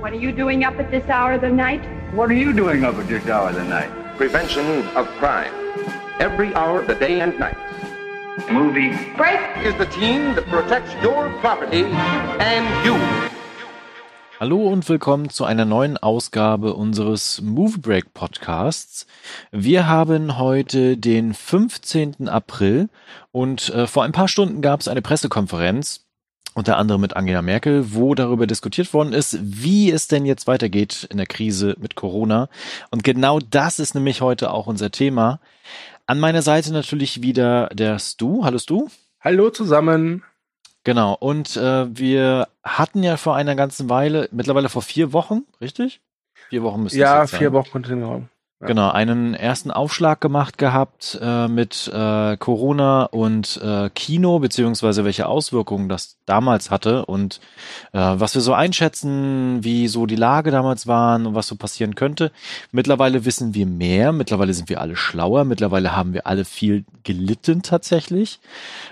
What are you doing up at this hour of the night? What are you doing up at this hour of the night? Prevention of crime. Every hour of the day and night. Movie. Break! Is the team that protects your property and you. Hallo und willkommen zu einer neuen Ausgabe unseres Movie Break Podcasts. Wir haben heute den 15. April und äh, vor ein paar Stunden gab es eine Pressekonferenz, unter anderem mit Angela Merkel, wo darüber diskutiert worden ist, wie es denn jetzt weitergeht in der Krise mit Corona. Und genau das ist nämlich heute auch unser Thema. An meiner Seite natürlich wieder der Stu. Hallo Stu. Hallo zusammen. Genau, und äh, wir hatten ja vor einer ganzen Weile, mittlerweile vor vier Wochen, richtig? Vier Wochen müsste Ja, es jetzt vier. Wochen genau. Genau, einen ersten Aufschlag gemacht gehabt äh, mit äh, Corona und äh, Kino, beziehungsweise welche Auswirkungen das damals hatte und äh, was wir so einschätzen, wie so die Lage damals waren und was so passieren könnte. Mittlerweile wissen wir mehr, mittlerweile sind wir alle schlauer, mittlerweile haben wir alle viel gelitten tatsächlich.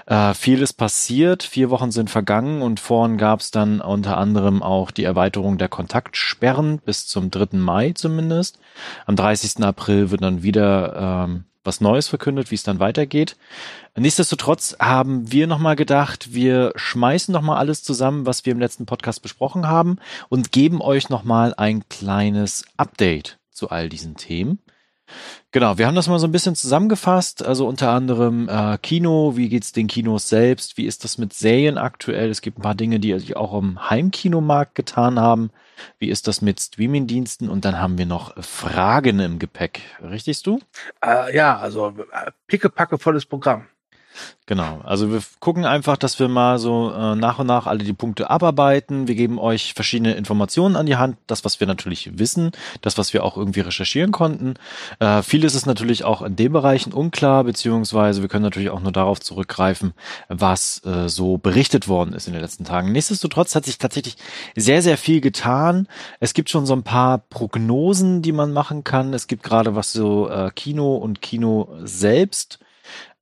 Äh, viel ist passiert, vier Wochen sind vergangen und vorhin gab es dann unter anderem auch die Erweiterung der Kontaktsperren bis zum 3. Mai zumindest. Am 30. April wird dann wieder ähm, was Neues verkündet, wie es dann weitergeht. Nichtsdestotrotz haben wir nochmal gedacht, wir schmeißen nochmal alles zusammen, was wir im letzten Podcast besprochen haben und geben euch nochmal ein kleines Update zu all diesen Themen. Genau, wir haben das mal so ein bisschen zusammengefasst, also unter anderem äh, Kino, wie geht's den Kinos selbst, wie ist das mit Serien aktuell? Es gibt ein paar Dinge, die sich auch im Heimkinomarkt getan haben. Wie ist das mit Streamingdiensten? Und dann haben wir noch Fragen im Gepäck. Richtig du? Äh, ja, also äh, pickepacke volles Programm. Genau. Also wir gucken einfach, dass wir mal so äh, nach und nach alle die Punkte abarbeiten. Wir geben euch verschiedene Informationen an die Hand. Das, was wir natürlich wissen, das, was wir auch irgendwie recherchieren konnten. Äh, vieles ist natürlich auch in den Bereichen unklar, beziehungsweise wir können natürlich auch nur darauf zurückgreifen, was äh, so berichtet worden ist in den letzten Tagen. Nichtsdestotrotz hat sich tatsächlich sehr, sehr viel getan. Es gibt schon so ein paar Prognosen, die man machen kann. Es gibt gerade was so äh, Kino und Kino selbst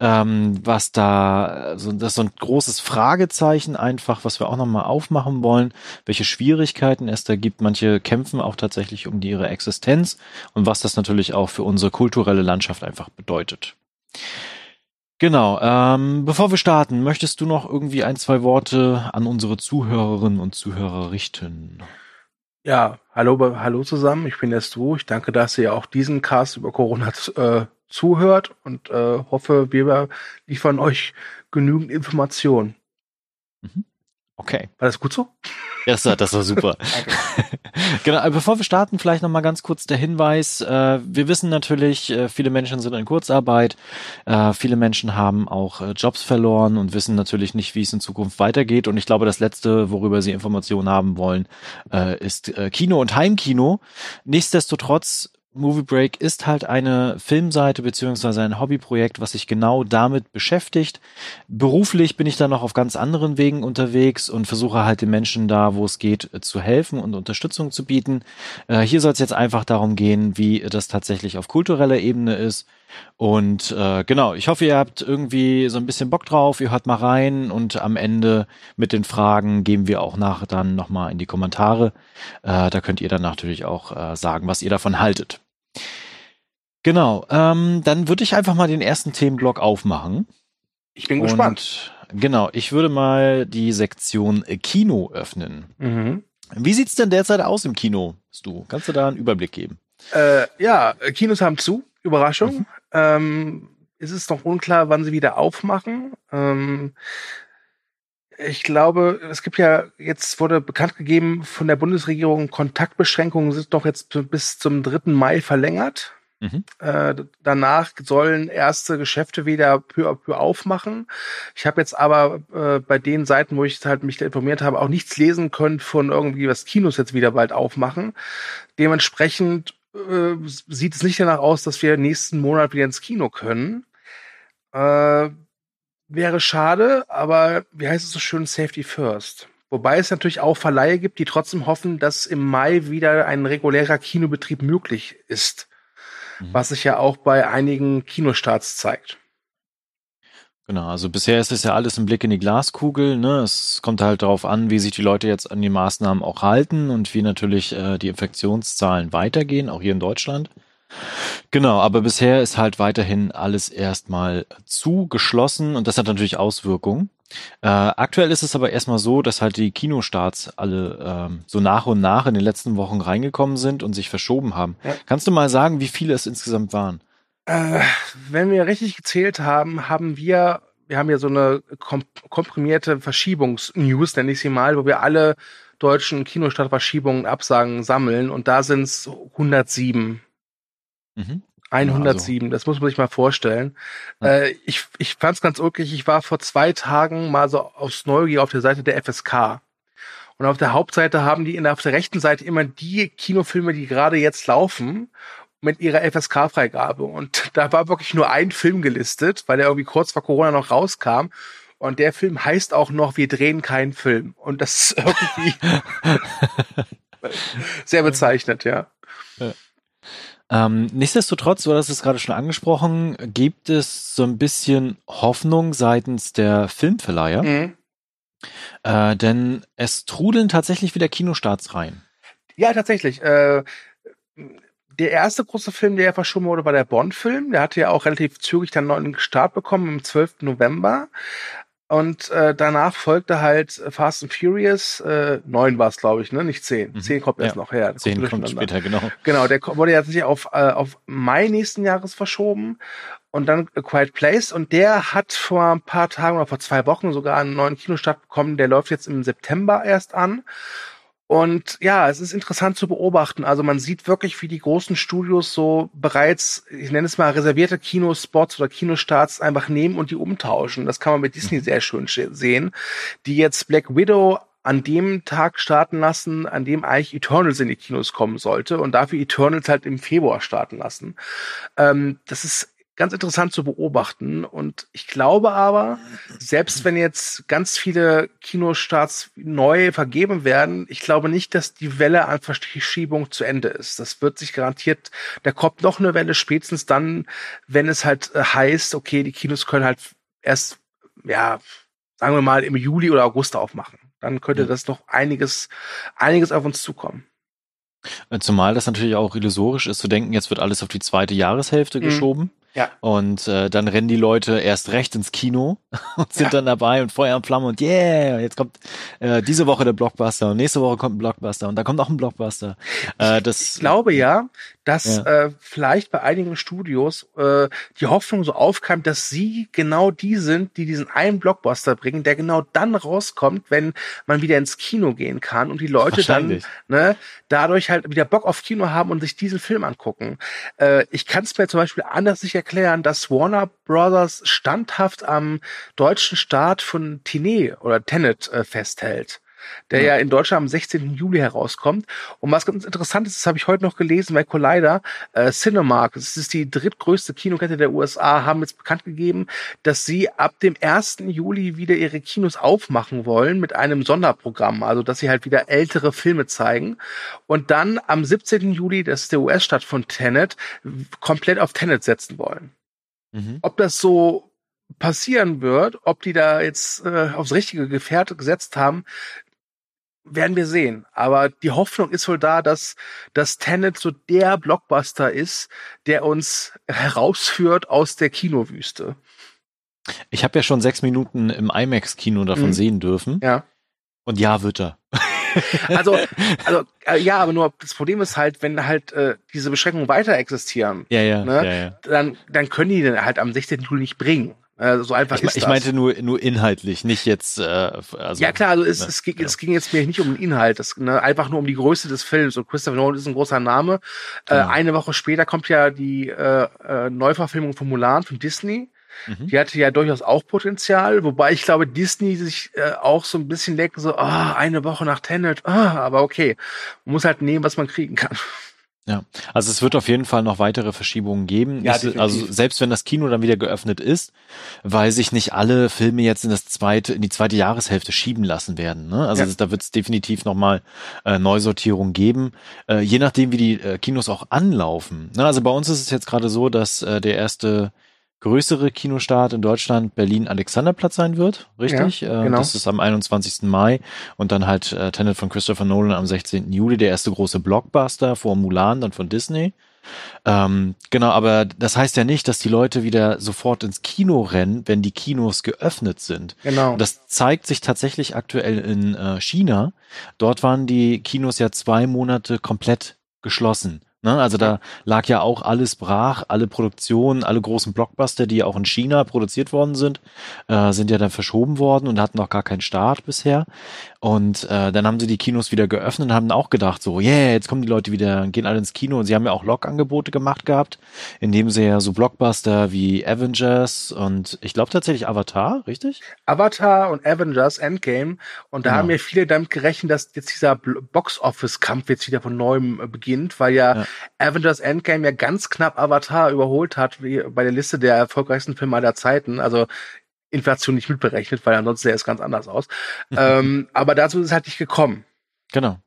ähm, was da, also das ist so ein großes Fragezeichen einfach, was wir auch nochmal aufmachen wollen, welche Schwierigkeiten es da gibt. Manche kämpfen auch tatsächlich um ihre Existenz und was das natürlich auch für unsere kulturelle Landschaft einfach bedeutet. Genau, ähm, bevor wir starten, möchtest du noch irgendwie ein, zwei Worte an unsere Zuhörerinnen und Zuhörer richten? Ja, hallo, hallo zusammen. Ich bin der Stu. Ich danke, dass ihr auch diesen Cast über Corona äh, zuhört und äh, hoffe, wir liefern euch genügend Informationen. Okay. War das gut so? Das war, das war super. genau, bevor wir starten, vielleicht nochmal ganz kurz der Hinweis. Äh, wir wissen natürlich, äh, viele Menschen sind in Kurzarbeit, äh, viele Menschen haben auch Jobs verloren und wissen natürlich nicht, wie es in Zukunft weitergeht. Und ich glaube, das Letzte, worüber sie Informationen haben wollen, ist Kino und Heimkino. Nichtsdestotrotz Movie Break ist halt eine Filmseite beziehungsweise ein Hobbyprojekt, was sich genau damit beschäftigt. Beruflich bin ich da noch auf ganz anderen Wegen unterwegs und versuche halt den Menschen da, wo es geht, zu helfen und Unterstützung zu bieten. Äh, hier soll es jetzt einfach darum gehen, wie das tatsächlich auf kultureller Ebene ist. Und äh, genau, ich hoffe, ihr habt irgendwie so ein bisschen Bock drauf, ihr hört mal rein und am Ende mit den Fragen gehen wir auch nach dann nochmal in die Kommentare. Äh, da könnt ihr dann natürlich auch äh, sagen, was ihr davon haltet. Genau, ähm, dann würde ich einfach mal den ersten Themenblock aufmachen. Ich bin Und gespannt. Genau, ich würde mal die Sektion äh, Kino öffnen. Mhm. Wie sieht's denn derzeit aus im Kino, Stu? Kannst du da einen Überblick geben? Äh, ja, Kinos haben zu. Überraschung. Mhm. Ähm, ist es noch unklar, wann sie wieder aufmachen. Ähm, ich glaube, es gibt ja jetzt wurde bekannt gegeben von der Bundesregierung, Kontaktbeschränkungen sind doch jetzt bis zum 3. Mai verlängert. Mhm. Äh, danach sollen erste Geschäfte wieder peu à peu aufmachen. Ich habe jetzt aber äh, bei den Seiten, wo ich halt mich informiert habe, auch nichts lesen können von irgendwie, was Kinos jetzt wieder bald aufmachen. Dementsprechend äh, sieht es nicht danach aus, dass wir nächsten Monat wieder ins Kino können. Wäre schade, aber wie heißt es so schön, Safety First. Wobei es natürlich auch Verleihe gibt, die trotzdem hoffen, dass im Mai wieder ein regulärer Kinobetrieb möglich ist. Mhm. Was sich ja auch bei einigen Kinostarts zeigt. Genau, also bisher ist es ja alles ein Blick in die Glaskugel. Ne? Es kommt halt darauf an, wie sich die Leute jetzt an die Maßnahmen auch halten und wie natürlich äh, die Infektionszahlen weitergehen, auch hier in Deutschland. Genau, aber bisher ist halt weiterhin alles erstmal zugeschlossen und das hat natürlich Auswirkungen. Äh, aktuell ist es aber erstmal so, dass halt die Kinostarts alle ähm, so nach und nach in den letzten Wochen reingekommen sind und sich verschoben haben. Ja. Kannst du mal sagen, wie viele es insgesamt waren? Äh, wenn wir richtig gezählt haben, haben wir, wir haben ja so eine kom komprimierte Verschiebungsnews, nenne ich sie mal, wo wir alle deutschen Kinostartverschiebungen, Absagen sammeln und da sind es 107. Mhm. 107, das muss man sich mal vorstellen. Ja. Äh, ich ich fand es ganz ulkig, ich war vor zwei Tagen mal so aus Neugier auf der Seite der FSK. Und auf der Hauptseite haben die in der, auf der rechten Seite immer die Kinofilme, die gerade jetzt laufen, mit ihrer FSK-Freigabe. Und da war wirklich nur ein Film gelistet, weil der irgendwie kurz vor Corona noch rauskam. Und der Film heißt auch noch Wir drehen keinen Film. Und das ist irgendwie sehr bezeichnet, ja. Ähm, nichtsdestotrotz, du hast es gerade schon angesprochen, gibt es so ein bisschen Hoffnung seitens der Filmverleiher, Mhm. äh, denn es trudeln tatsächlich wieder Kinostarts rein. Ja, tatsächlich. Äh, der erste große Film, der ja verschoben wurde, war der Bond-Film. Der hatte ja auch relativ zügig dann einen Start bekommen, am 12. November. Und äh, danach folgte halt Fast and Furious, äh, neun war es, glaube ich, ne? Nicht zehn. Mhm. Zehn kommt erst Ja. noch her. Das Zehn kommt später, genau. Genau, der wurde ja tatsächlich auf, äh, auf Mai nächsten Jahres verschoben und dann A Quiet Place und der hat vor ein paar Tagen oder vor zwei Wochen sogar einen neuen Kinostart bekommen. Der läuft jetzt im September erst an. Und ja, es ist interessant zu beobachten. Also man sieht wirklich, wie die großen Studios so bereits, ich nenne es mal reservierte Kinospots oder Kinostarts einfach nehmen und die umtauschen. Das kann man mit Disney sehr schön sch- sehen, die jetzt Black Widow an dem Tag starten lassen, an dem eigentlich Eternals in die Kinos kommen sollte und dafür Eternals halt im Februar starten lassen. Ähm, das ist ganz interessant zu beobachten und ich glaube aber, selbst wenn jetzt ganz viele Kinostarts neu vergeben werden, ich glaube nicht, dass die Welle an Verschiebung zu Ende ist. Das wird sich garantiert, da kommt noch eine Welle spätestens dann, wenn es halt äh, heißt, okay, die Kinos können halt erst, ja, sagen wir mal im Juli oder August aufmachen. Dann könnte Ja. das noch einiges, einiges auf uns zukommen. Äh, Zumal das natürlich auch illusorisch ist zu denken, jetzt wird alles auf die zweite Jahreshälfte Mhm. geschoben. Ja. Und äh, dann rennen die Leute erst recht ins Kino und sind Ja. dann dabei und Feuer und Flamme und yeah, jetzt kommt äh, diese Woche der Blockbuster und nächste Woche kommt ein Blockbuster und dann kommt auch ein Blockbuster. Äh, das, Ich glaube ja, dass Ja. äh, vielleicht bei einigen Studios äh, die Hoffnung so aufkam, dass sie genau die sind, die diesen einen Blockbuster bringen, der genau dann rauskommt, wenn man wieder ins Kino gehen kann und die Leute dann ne, dadurch halt wieder Bock auf Kino haben und sich diesen Film angucken. Äh, ich kann es mir zum Beispiel anders nicht erklären, dass Warner Brothers standhaft am deutschen Start von Tine oder Tenet äh, festhält der ja. in Deutschland am 16. Juli herauskommt. Und was ganz interessant ist, das habe ich heute noch gelesen bei Collider, äh, Cinemark, das ist die drittgrößte Kinokette der USA, haben jetzt bekannt gegeben, dass sie ab dem 1. Juli wieder ihre Kinos aufmachen wollen mit einem Sonderprogramm, also dass sie halt wieder ältere Filme zeigen. Und dann am 17. Juli, das ist der US-Stadt von Tenet, komplett auf Tenet setzen wollen. Mhm. Ob das so passieren wird, ob die da jetzt äh, aufs richtige Gefährt gesetzt haben, werden wir sehen. Aber die Hoffnung ist wohl da, dass das Tenet so der Blockbuster ist, der uns herausführt aus der Kinowüste. Ich habe ja schon sechs Minuten im IMAX-Kino davon Mhm. sehen dürfen. Ja. Und ja, wird er. Also, also äh, ja, aber nur das Problem ist halt, wenn halt äh, diese Beschränkungen weiter existieren, Ja, ja, Ne? ja, ja. dann, dann können die den halt am 16. Juli nicht bringen. Äh, so einfach Ich, ist ich das. meinte nur, nur inhaltlich, nicht jetzt. Äh, also, ja klar, also es, ne, es, ging, ja. es ging jetzt mir nicht um den Inhalt, es, ne, einfach nur um die Größe des Films. Und Christopher Nolan ist ein großer Name. Äh, eine Woche später kommt ja die äh, äh, Neuverfilmung von Mulan von Disney. Mhm. Die hatte ja durchaus auch Potenzial, wobei ich glaube, Disney sich äh, auch so ein bisschen denkt, so, ah, eine Woche nach Tenet, ah, aber okay. Man muss halt nehmen, was man kriegen kann. Ja, also es wird auf jeden Fall noch weitere Verschiebungen geben. Ja, Nicht- definitiv. also selbst wenn das Kino dann wieder geöffnet ist, weil sich nicht alle Filme jetzt in das zweite, in die zweite Jahreshälfte schieben lassen werden. Ne? Also Ja. da wird es definitiv nochmal äh, Neusortierung geben, äh, je nachdem wie die äh, Kinos auch anlaufen. Ne? Also bei uns ist es jetzt gerade so, dass äh, der erste größere Kinostart in Deutschland Berlin-Alexanderplatz sein wird, richtig? Ja, Äh, genau. Das ist am 21. Mai und dann halt äh, Tenet von Christopher Nolan am 16. Juli, der erste große Blockbuster vor Mulan, dann von Disney. Ähm, genau, aber das heißt ja nicht, dass die Leute wieder sofort ins Kino rennen, wenn die Kinos geöffnet sind. Genau. Und das zeigt sich tatsächlich aktuell in äh, China. Dort waren die Kinos ja zwei Monate komplett geschlossen. Ne? Also da lag ja auch alles brach, alle Produktionen, alle großen Blockbuster, die ja auch in China produziert worden sind, äh, sind ja dann verschoben worden und hatten noch gar keinen Start bisher. Und äh, dann haben sie die Kinos wieder geöffnet und haben auch gedacht, so, yeah, jetzt kommen die Leute wieder, gehen alle ins Kino. Und sie haben ja auch Log-Angebote gemacht gehabt, indem sie ja so Blockbuster wie Avengers und ich glaube tatsächlich Avatar, richtig? Avatar und Avengers Endgame. Und da Genau. haben ja viele damit gerechnet, dass jetzt dieser Box-Office-Kampf jetzt wieder von neuem äh, beginnt, weil ja, Ja. Avengers Endgame ja ganz knapp Avatar überholt hat, wie bei der Liste der erfolgreichsten Filme aller Zeiten. Also Inflation nicht mitberechnet, weil ansonsten sähe es ganz anders aus. ähm, aber dazu ist es halt nicht gekommen. Genau.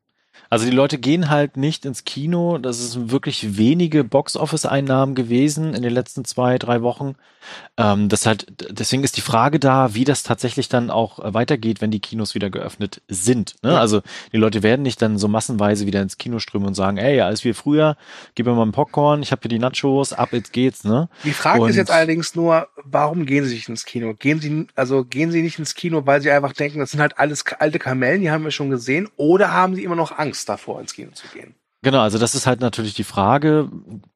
Also die Leute gehen halt nicht ins Kino. Das ist wirklich wenige Box-Office-Einnahmen gewesen in den letzten zwei, drei Wochen. Ähm, das halt, deswegen ist die Frage da, wie das tatsächlich dann auch äh, weitergeht, wenn die Kinos wieder geöffnet sind. Ne? Ja. Also die Leute werden nicht dann so massenweise wieder ins Kino strömen und sagen, ey, alles wie früher, gib mir mal einen Popcorn, ich habe hier die Nachos, ab jetzt geht's, ne? Die Frage Und- ist jetzt allerdings nur, warum gehen sie nicht ins Kino? Gehen sie, also gehen sie nicht ins Kino, weil sie einfach denken, das sind halt alles alte Kamellen, die haben wir schon gesehen, oder haben sie immer noch Angst davor, ins Kino zu gehen? Genau, also das ist halt natürlich die Frage.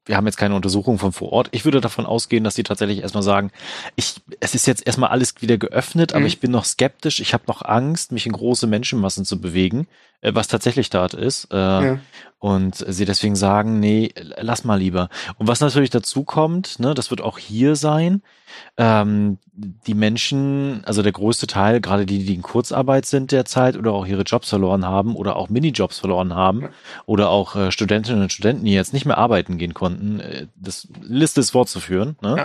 Wir haben jetzt keine Untersuchung von vor Ort. Ich würde davon ausgehen, dass die tatsächlich erstmal sagen, ich, es ist jetzt erstmal alles wieder geöffnet, aber Mhm. ich bin noch skeptisch, ich habe noch Angst, mich in große Menschenmassen zu bewegen, was tatsächlich dort ist. Äh, Ja. Und sie deswegen sagen, nee, lass mal lieber. Und was natürlich dazu kommt, ne, das wird auch hier sein, ähm, die Menschen, also der größte Teil, gerade die, die in Kurzarbeit sind derzeit oder auch ihre Jobs verloren haben oder auch Minijobs verloren haben oder auch äh, Studentinnen und Studenten, die jetzt nicht mehr arbeiten gehen konnten, äh, das Liste ist fortzuführen, ne?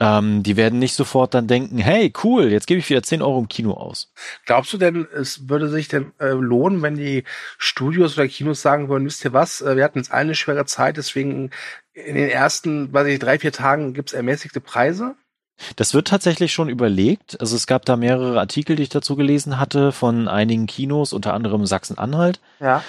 Ähm, die werden nicht sofort dann denken, hey, cool, jetzt gebe ich wieder 10 Euro im Kino aus. Glaubst du denn, es würde sich denn äh, lohnen, wenn die Studios oder Kinos sagen würden, wisst ihr was, äh, wir hatten jetzt eine schwere Zeit, deswegen in den ersten, weiß ich, drei, vier Tagen gibt's ermäßigte Preise? Das wird tatsächlich schon überlegt. Also es gab da mehrere Artikel, die ich dazu gelesen hatte, von einigen Kinos, unter anderem Sachsen-Anhalt, Ja.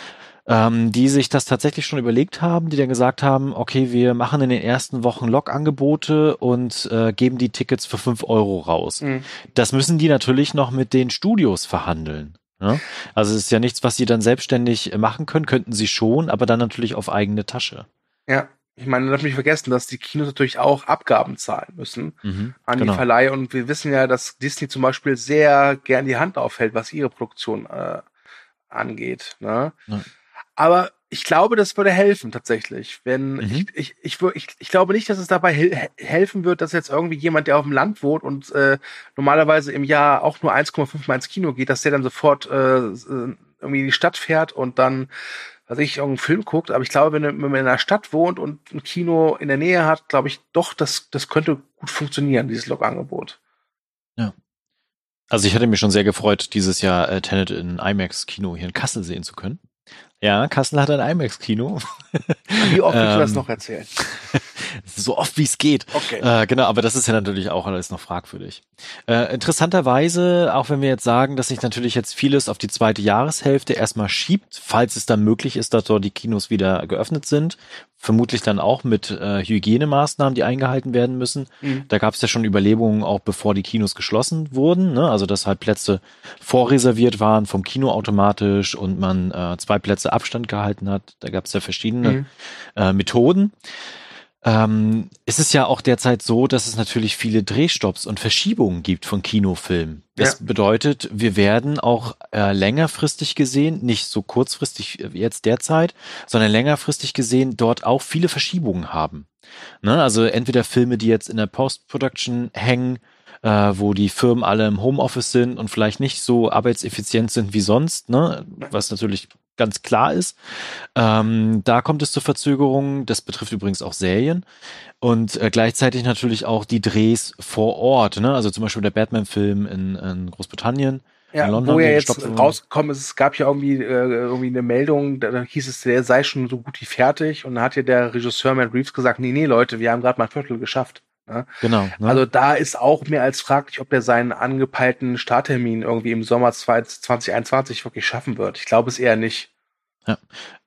Ähm, die sich das tatsächlich schon überlegt haben, die dann gesagt haben, okay, wir machen in den ersten Wochen Log-Angebote und äh, geben die Tickets für 5 Euro raus. Mhm. Das müssen die natürlich noch mit den Studios verhandeln. Ne? Also es ist ja nichts, was sie dann selbstständig machen können, könnten sie schon, aber dann natürlich auf eigene Tasche. Ja. Ich meine, man darf nicht vergessen, dass die Kinos natürlich auch Abgaben zahlen müssen Mhm, an genau. die Verleihe. Und wir wissen ja, dass Disney zum Beispiel sehr gern die Hand aufhält, was ihre Produktion äh, angeht. Ne? Ja. Aber ich glaube, das würde helfen tatsächlich. Wenn Mhm. ich, ich, ich, ich, ich glaube nicht, dass es dabei hel helfen wird, dass jetzt irgendwie jemand, der auf dem Land wohnt und äh, normalerweise im Jahr auch nur 1,5 Mal ins Kino geht, dass der dann sofort äh, irgendwie in die Stadt fährt und dann, was ich, irgendeinen Film guckt. Aber ich glaube, wenn, wenn man in einer Stadt wohnt und ein Kino in der Nähe hat, glaube ich doch, das, das könnte gut funktionieren, dieses Log-Angebot. Also ich hatte mich schon sehr gefreut, dieses Jahr äh, Tenet in IMAX-Kino hier in Kassel sehen zu können. Ja, Kassel hat ein IMAX-Kino. Wie oft willst du das Ähm, noch erzählen? so oft wie es geht. Okay. Äh, genau, aber das ist ja natürlich auch alles noch fragwürdig. Äh, interessanterweise, auch wenn wir jetzt sagen, dass sich natürlich jetzt vieles auf die zweite Jahreshälfte erstmal schiebt, falls es dann möglich ist, dass dort die Kinos wieder geöffnet sind, vermutlich dann auch mit äh, Hygienemaßnahmen, die eingehalten werden müssen. Mhm. Da gab es ja schon Überlegungen, auch bevor die Kinos geschlossen wurden, ne? also dass halt Plätze vorreserviert waren vom Kino automatisch und man äh, zwei Plätze Abstand gehalten hat. Da gab es ja verschiedene Mhm. äh, Methoden. Ähm, es ist ja auch derzeit so, dass es natürlich viele Drehstopps und Verschiebungen gibt von Kinofilmen. Das Ja. bedeutet, wir werden auch äh, längerfristig gesehen, nicht so kurzfristig wie jetzt derzeit, sondern längerfristig gesehen dort auch viele Verschiebungen haben. Ne? Also entweder Filme, die jetzt in der Post-Production hängen, äh, wo die Firmen alle im Homeoffice sind und vielleicht nicht so arbeitseffizient sind wie sonst, ne? was natürlich ganz klar ist. Ähm, da kommt es zu Verzögerungen. Das betrifft übrigens auch Serien. Und äh, gleichzeitig natürlich auch die Drehs vor Ort. Ne? Also zum Beispiel der Batman-Film in, in Großbritannien. Ja, in London, wo ja jetzt rausgekommen ist, es gab ja irgendwie, äh, irgendwie eine Meldung, da, da hieß es, der sei schon so gut wie fertig und dann hat ja der Regisseur Matt Reeves gesagt, nee, nee, Leute, wir haben gerade mal ein Viertel geschafft. Ne? Genau. Ne? Also da ist auch mehr als fraglich, ob der seinen angepeilten Starttermin irgendwie im Sommer 2021 wirklich schaffen wird. Ich glaube es eher nicht. Ja.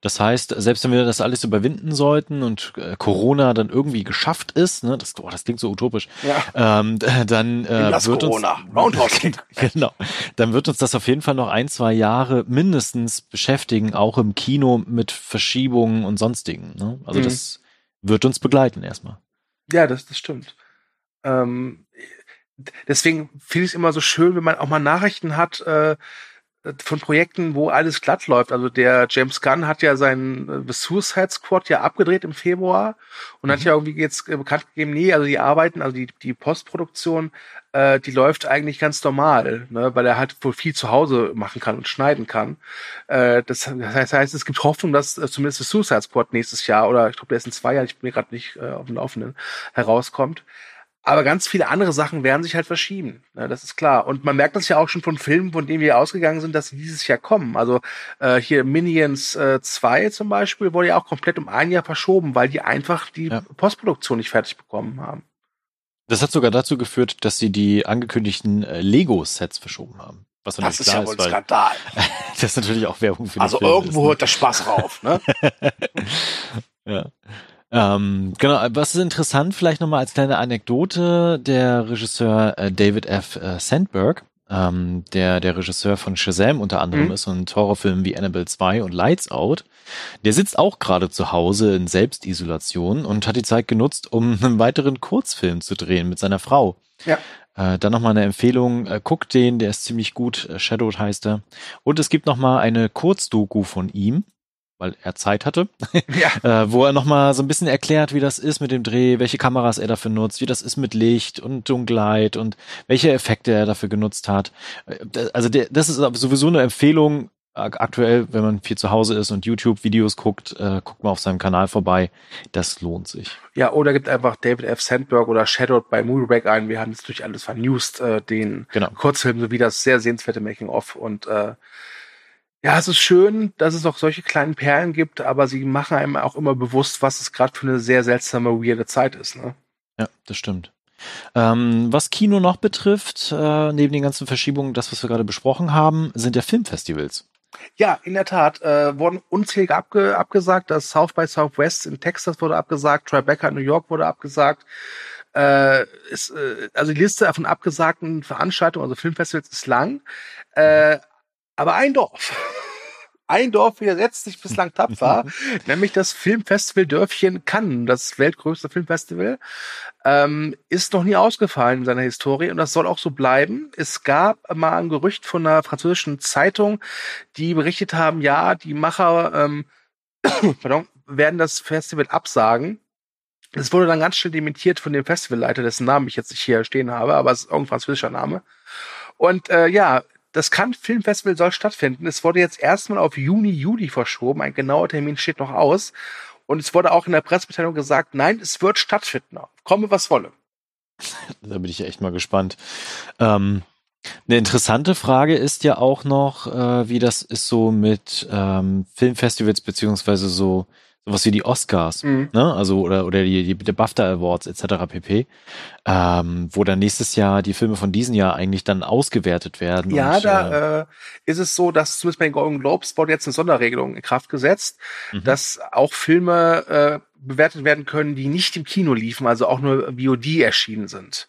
Das heißt, selbst wenn wir das alles überwinden sollten und äh, Corona dann irgendwie geschafft ist, ne, das, oh, das klingt so utopisch, Ja. ähm, dann äh, wird Corona. uns Roundhouse. genau, dann wird uns das auf jeden Fall noch ein, zwei Jahre mindestens beschäftigen, auch im Kino mit Verschiebungen und sonstigen. Ne? Also Mhm. das wird uns begleiten erstmal. Ja, das, das stimmt. Ähm, deswegen finde ich es immer so schön, wenn man auch mal Nachrichten hat äh, von Projekten, wo alles glatt läuft. Also der James Gunn hat ja seinen äh, The Suicide Squad ja abgedreht im Februar und hat Mhm. ja irgendwie jetzt äh, bekannt gegeben, nee, also die Arbeiten, also die, die Postproduktion, äh, die läuft eigentlich ganz normal, ne, weil er halt wohl viel zu Hause machen kann und schneiden kann. Äh, das, das heißt, heißt, es gibt Hoffnung, dass äh, zumindest The Suicide Squad nächstes Jahr oder ich glaube, der ist in zwei Jahren, ich bin mir gerade nicht äh, auf dem Laufenden, herauskommt. Aber ganz viele andere Sachen werden sich halt verschieben. Ne, das ist klar. Und man merkt das ja auch schon von Filmen, von denen wir ausgegangen sind, dass sie dieses Jahr kommen. Also äh, hier Minions äh, 2 zum Beispiel wurde ja auch komplett um ein Jahr verschoben, weil die einfach die Ja. Postproduktion nicht fertig bekommen haben. Das hat sogar dazu geführt, dass sie die angekündigten äh, Lego-Sets verschoben haben. Was natürlich klar ist, weil Skandal. das ist natürlich auch Werbung für Also irgendwo ist, hört der Spaß rauf. Ne? Ja. Ähm, genau, was ist interessant, vielleicht nochmal als kleine Anekdote, der Regisseur äh, David F. Äh, Sandberg, ähm, der der Regisseur von Shazam unter anderem Mhm. ist und Horrorfilmen wie Annabelle 2 und Lights Out, der sitzt auch gerade zu Hause in Selbstisolation und hat die Zeit genutzt, um einen weiteren Kurzfilm zu drehen mit seiner Frau. Ja. Äh, dann nochmal eine Empfehlung, äh, guckt den, der ist ziemlich gut, äh, Shadowed heißt er. Und es gibt nochmal eine Kurzdoku von ihm, weil er Zeit hatte, ja. äh, wo er nochmal so ein bisschen erklärt, wie das ist mit dem Dreh, welche Kameras er dafür nutzt, wie das ist mit Licht und Dunkelheit und welche Effekte er dafür genutzt hat. Äh, Also der, das ist sowieso eine Empfehlung. Ak- Aktuell, wenn man viel zu Hause ist und YouTube-Videos guckt, äh, guckt mal auf seinem Kanal vorbei. Das lohnt sich. ja, oder gibt einfach David F. Sandberg oder Shadowed bei Movieback ein. Wir haben jetzt durch alles vernewst, äh, den Genau. Kurzfilm sowie das sehr sehenswerte Making-of. Und äh, ja, es ist schön, dass es auch solche kleinen Perlen gibt, aber sie machen einem auch immer bewusst, was es gerade für eine sehr seltsame, weirde Zeit ist. Ne? Ja, das stimmt. Ähm, was Kino noch betrifft, äh, neben den ganzen Verschiebungen, das, was wir gerade besprochen haben, sind ja Filmfestivals. Ja, in der Tat äh, wurden unzählige abge abgesagt. Das South by Southwest in Texas wurde abgesagt, Tribeca in New York wurde abgesagt. Äh, ist, äh, also die Liste von abgesagten Veranstaltungen, also Filmfestivals, ist lang. Äh, aber ein Dorf. Ein Dorf widersetzt sich bislang tapfer, nämlich das Filmfestival Dörfchen Cannes, das weltgrößte Filmfestival, ähm, ist noch nie ausgefallen in seiner Historie und das soll auch so bleiben. Es gab mal ein Gerücht von einer französischen Zeitung, die berichtet haben, ja, die Macher ähm, pardon, werden das Festival absagen. Das wurde dann ganz schnell dementiert von dem Festivalleiter, dessen Namen ich jetzt nicht hier stehen habe, aber es ist irgendein französischer Name. Und äh, ja, das Cannes Filmfestival soll stattfinden. Es wurde jetzt erstmal auf Juni, Juli verschoben. Ein genauer Termin steht noch aus. Und es wurde auch in der Pressemitteilung gesagt, nein, es wird stattfinden. Komme, was wolle. Da bin ich echt mal gespannt. Ähm, eine interessante Frage ist ja auch noch, äh, wie das ist so mit ähm, Filmfestivals beziehungsweise so sowas wie die Oscars, Mhm. ne? Also oder oder die, die, die BAFTA Awards etc. pp. Ähm, wo dann nächstes Jahr die Filme von diesem Jahr eigentlich dann ausgewertet werden. Ja, und, äh, da äh, ist es so, dass zumindest bei den Golden Globes wurde jetzt eine Sonderregelung in Kraft gesetzt, Mhm. dass auch Filme äh, bewertet werden können, die nicht im Kino liefen, also auch nur VOD erschienen sind.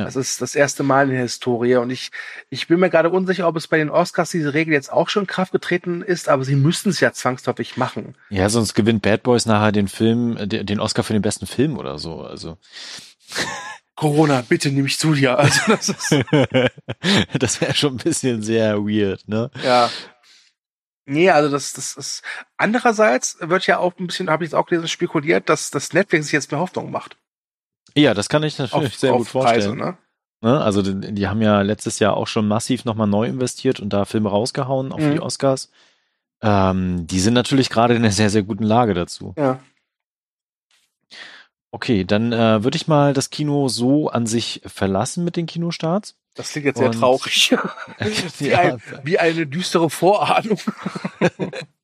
Ja. Das ist das erste Mal in der Historie und ich, ich bin mir gerade unsicher, ob es bei den Oscars diese Regel jetzt auch schon in Kraft getreten ist, aber sie müssen es ja zwangsläufig machen. ja, sonst gewinnt Bad Boys nachher den Film, äh, den den Oscar für den besten Film oder so. Also Corona, bitte nimm mich zu dir. Also das ist, das wäre schon ein bisschen sehr weird, ne? ja. Nee, also das, das ist. Andererseits wird ja auch ein bisschen, habe ich jetzt auch gelesen, spekuliert, dass das Netflix sich jetzt mehr Hoffnung macht. Ja, das kann ich natürlich sehr gut vorstellen. ne? Ne? Also die, die haben ja letztes Jahr auch schon massiv nochmal neu investiert und da Filme rausgehauen, für Mhm. die Oscars. Ähm, die sind natürlich gerade in einer sehr, sehr guten Lage dazu. Ja. Okay, dann äh, würde ich mal das Kino so an sich verlassen mit den Kinostarts. Das klingt jetzt sehr Und- traurig. wie, Ja. ein, wie eine düstere Vorahnung.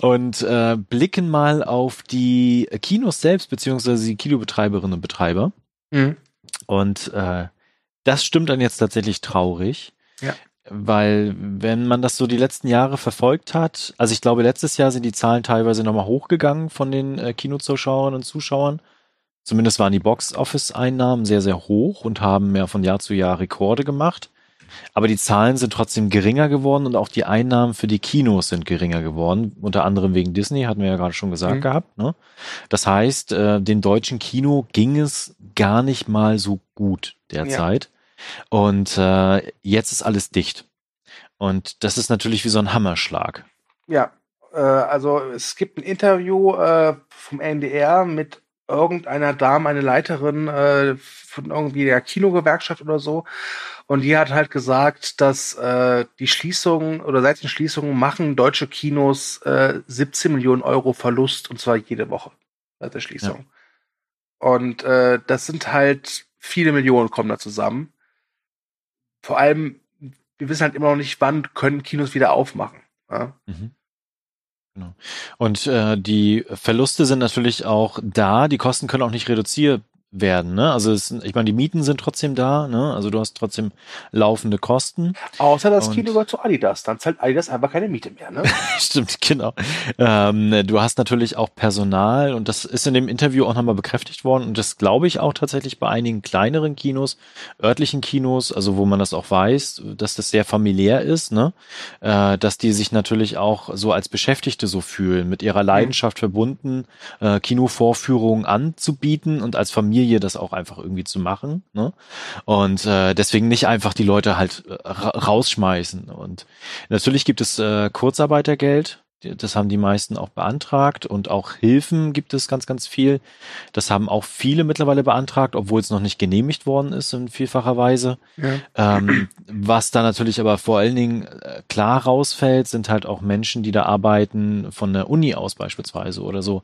Und äh, blicken mal auf die Kinos selbst, beziehungsweise die Kinobetreiberinnen und Betreiber. Mhm. Und äh, das stimmt dann jetzt tatsächlich traurig. Ja. Weil, wenn man das so die letzten Jahre verfolgt hat, also ich glaube, letztes Jahr sind die Zahlen teilweise nochmal hochgegangen von den äh, Kinozuschauern und Zuschauern. Zumindest waren die Box-Office-Einnahmen sehr, sehr hoch und haben mehr von Jahr zu Jahr Rekorde gemacht. Aber die Zahlen sind trotzdem geringer geworden und auch die Einnahmen für die Kinos sind geringer geworden. Unter anderem wegen Disney, hatten wir ja gerade schon gesagt mhm. gehabt. Ne? Das heißt, äh, dem deutschen Kino ging es gar nicht mal so gut derzeit. Ja. Und äh, jetzt ist alles dicht. Und das ist natürlich wie so ein Hammerschlag. Ja, äh, also es gibt ein Interview äh, vom NDR mit irgendeiner Dame, eine Leiterin äh, von irgendwie der Kinogewerkschaft oder so. Und die hat halt gesagt, dass äh, die Schließungen oder seit den Schließungen machen deutsche Kinos äh, 17 Millionen Euro Verlust und zwar jede Woche seit der Schließung. Ja. Und äh, das sind halt viele Millionen kommen da zusammen. Vor allem, wir wissen halt immer noch nicht, wann können Kinos wieder aufmachen. Ja? Mhm. Genau. Und äh, die Verluste sind natürlich auch da, die Kosten können auch nicht reduziert werden. Ne? Also es, ich meine, die Mieten sind trotzdem da, ne? also du hast trotzdem laufende Kosten. Außer das Kino gehört zu Adidas, dann zahlt Adidas einfach keine Miete mehr. Ne? Stimmt, genau. Ähm, du hast natürlich auch Personal und das ist in dem Interview auch nochmal bekräftigt worden und das glaube ich auch tatsächlich bei einigen kleineren Kinos, örtlichen Kinos, also wo man das auch weiß, dass das sehr familiär ist, ne? Äh, dass die sich natürlich auch so als Beschäftigte so fühlen, mit ihrer Leidenschaft mhm. verbunden, äh, Kinovorführungen anzubieten und als Familie Familie das auch einfach irgendwie zu machen. Ne? Und äh, deswegen nicht einfach die Leute halt äh, rausschmeißen. Und natürlich gibt es äh, Kurzarbeitergeld, das haben die meisten auch beantragt und auch Hilfen gibt es ganz, ganz viel. Das haben auch viele mittlerweile beantragt, obwohl es noch nicht genehmigt worden ist in vielfacher Weise. Ja. Ähm, was da natürlich aber vor allen Dingen äh, klar rausfällt, sind halt auch Menschen, die da arbeiten von der Uni aus beispielsweise oder so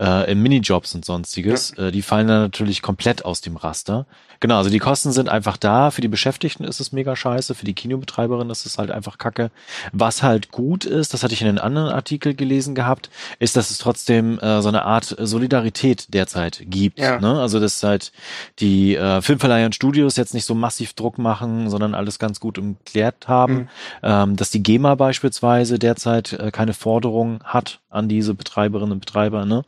äh, in Minijobs und sonstiges. Ja. Äh, die fallen dann natürlich komplett aus dem Raster. Genau, also die Kosten sind einfach da. Für die Beschäftigten ist es mega scheiße, für die Kinobetreiberin ist es halt einfach kacke. Was halt gut ist, das hatte ich in den anderen Artikel gelesen gehabt, ist, dass es trotzdem äh, so eine Art Solidarität derzeit gibt. Ja. Ne? Also dass halt die äh, Filmverleiher und Studios jetzt nicht so massiv Druck machen, sondern alles ganz gut umklärt haben. Mhm. Ähm, dass die GEMA beispielsweise derzeit äh, keine Forderung hat an diese Betreiberinnen und Betreiber. Ne?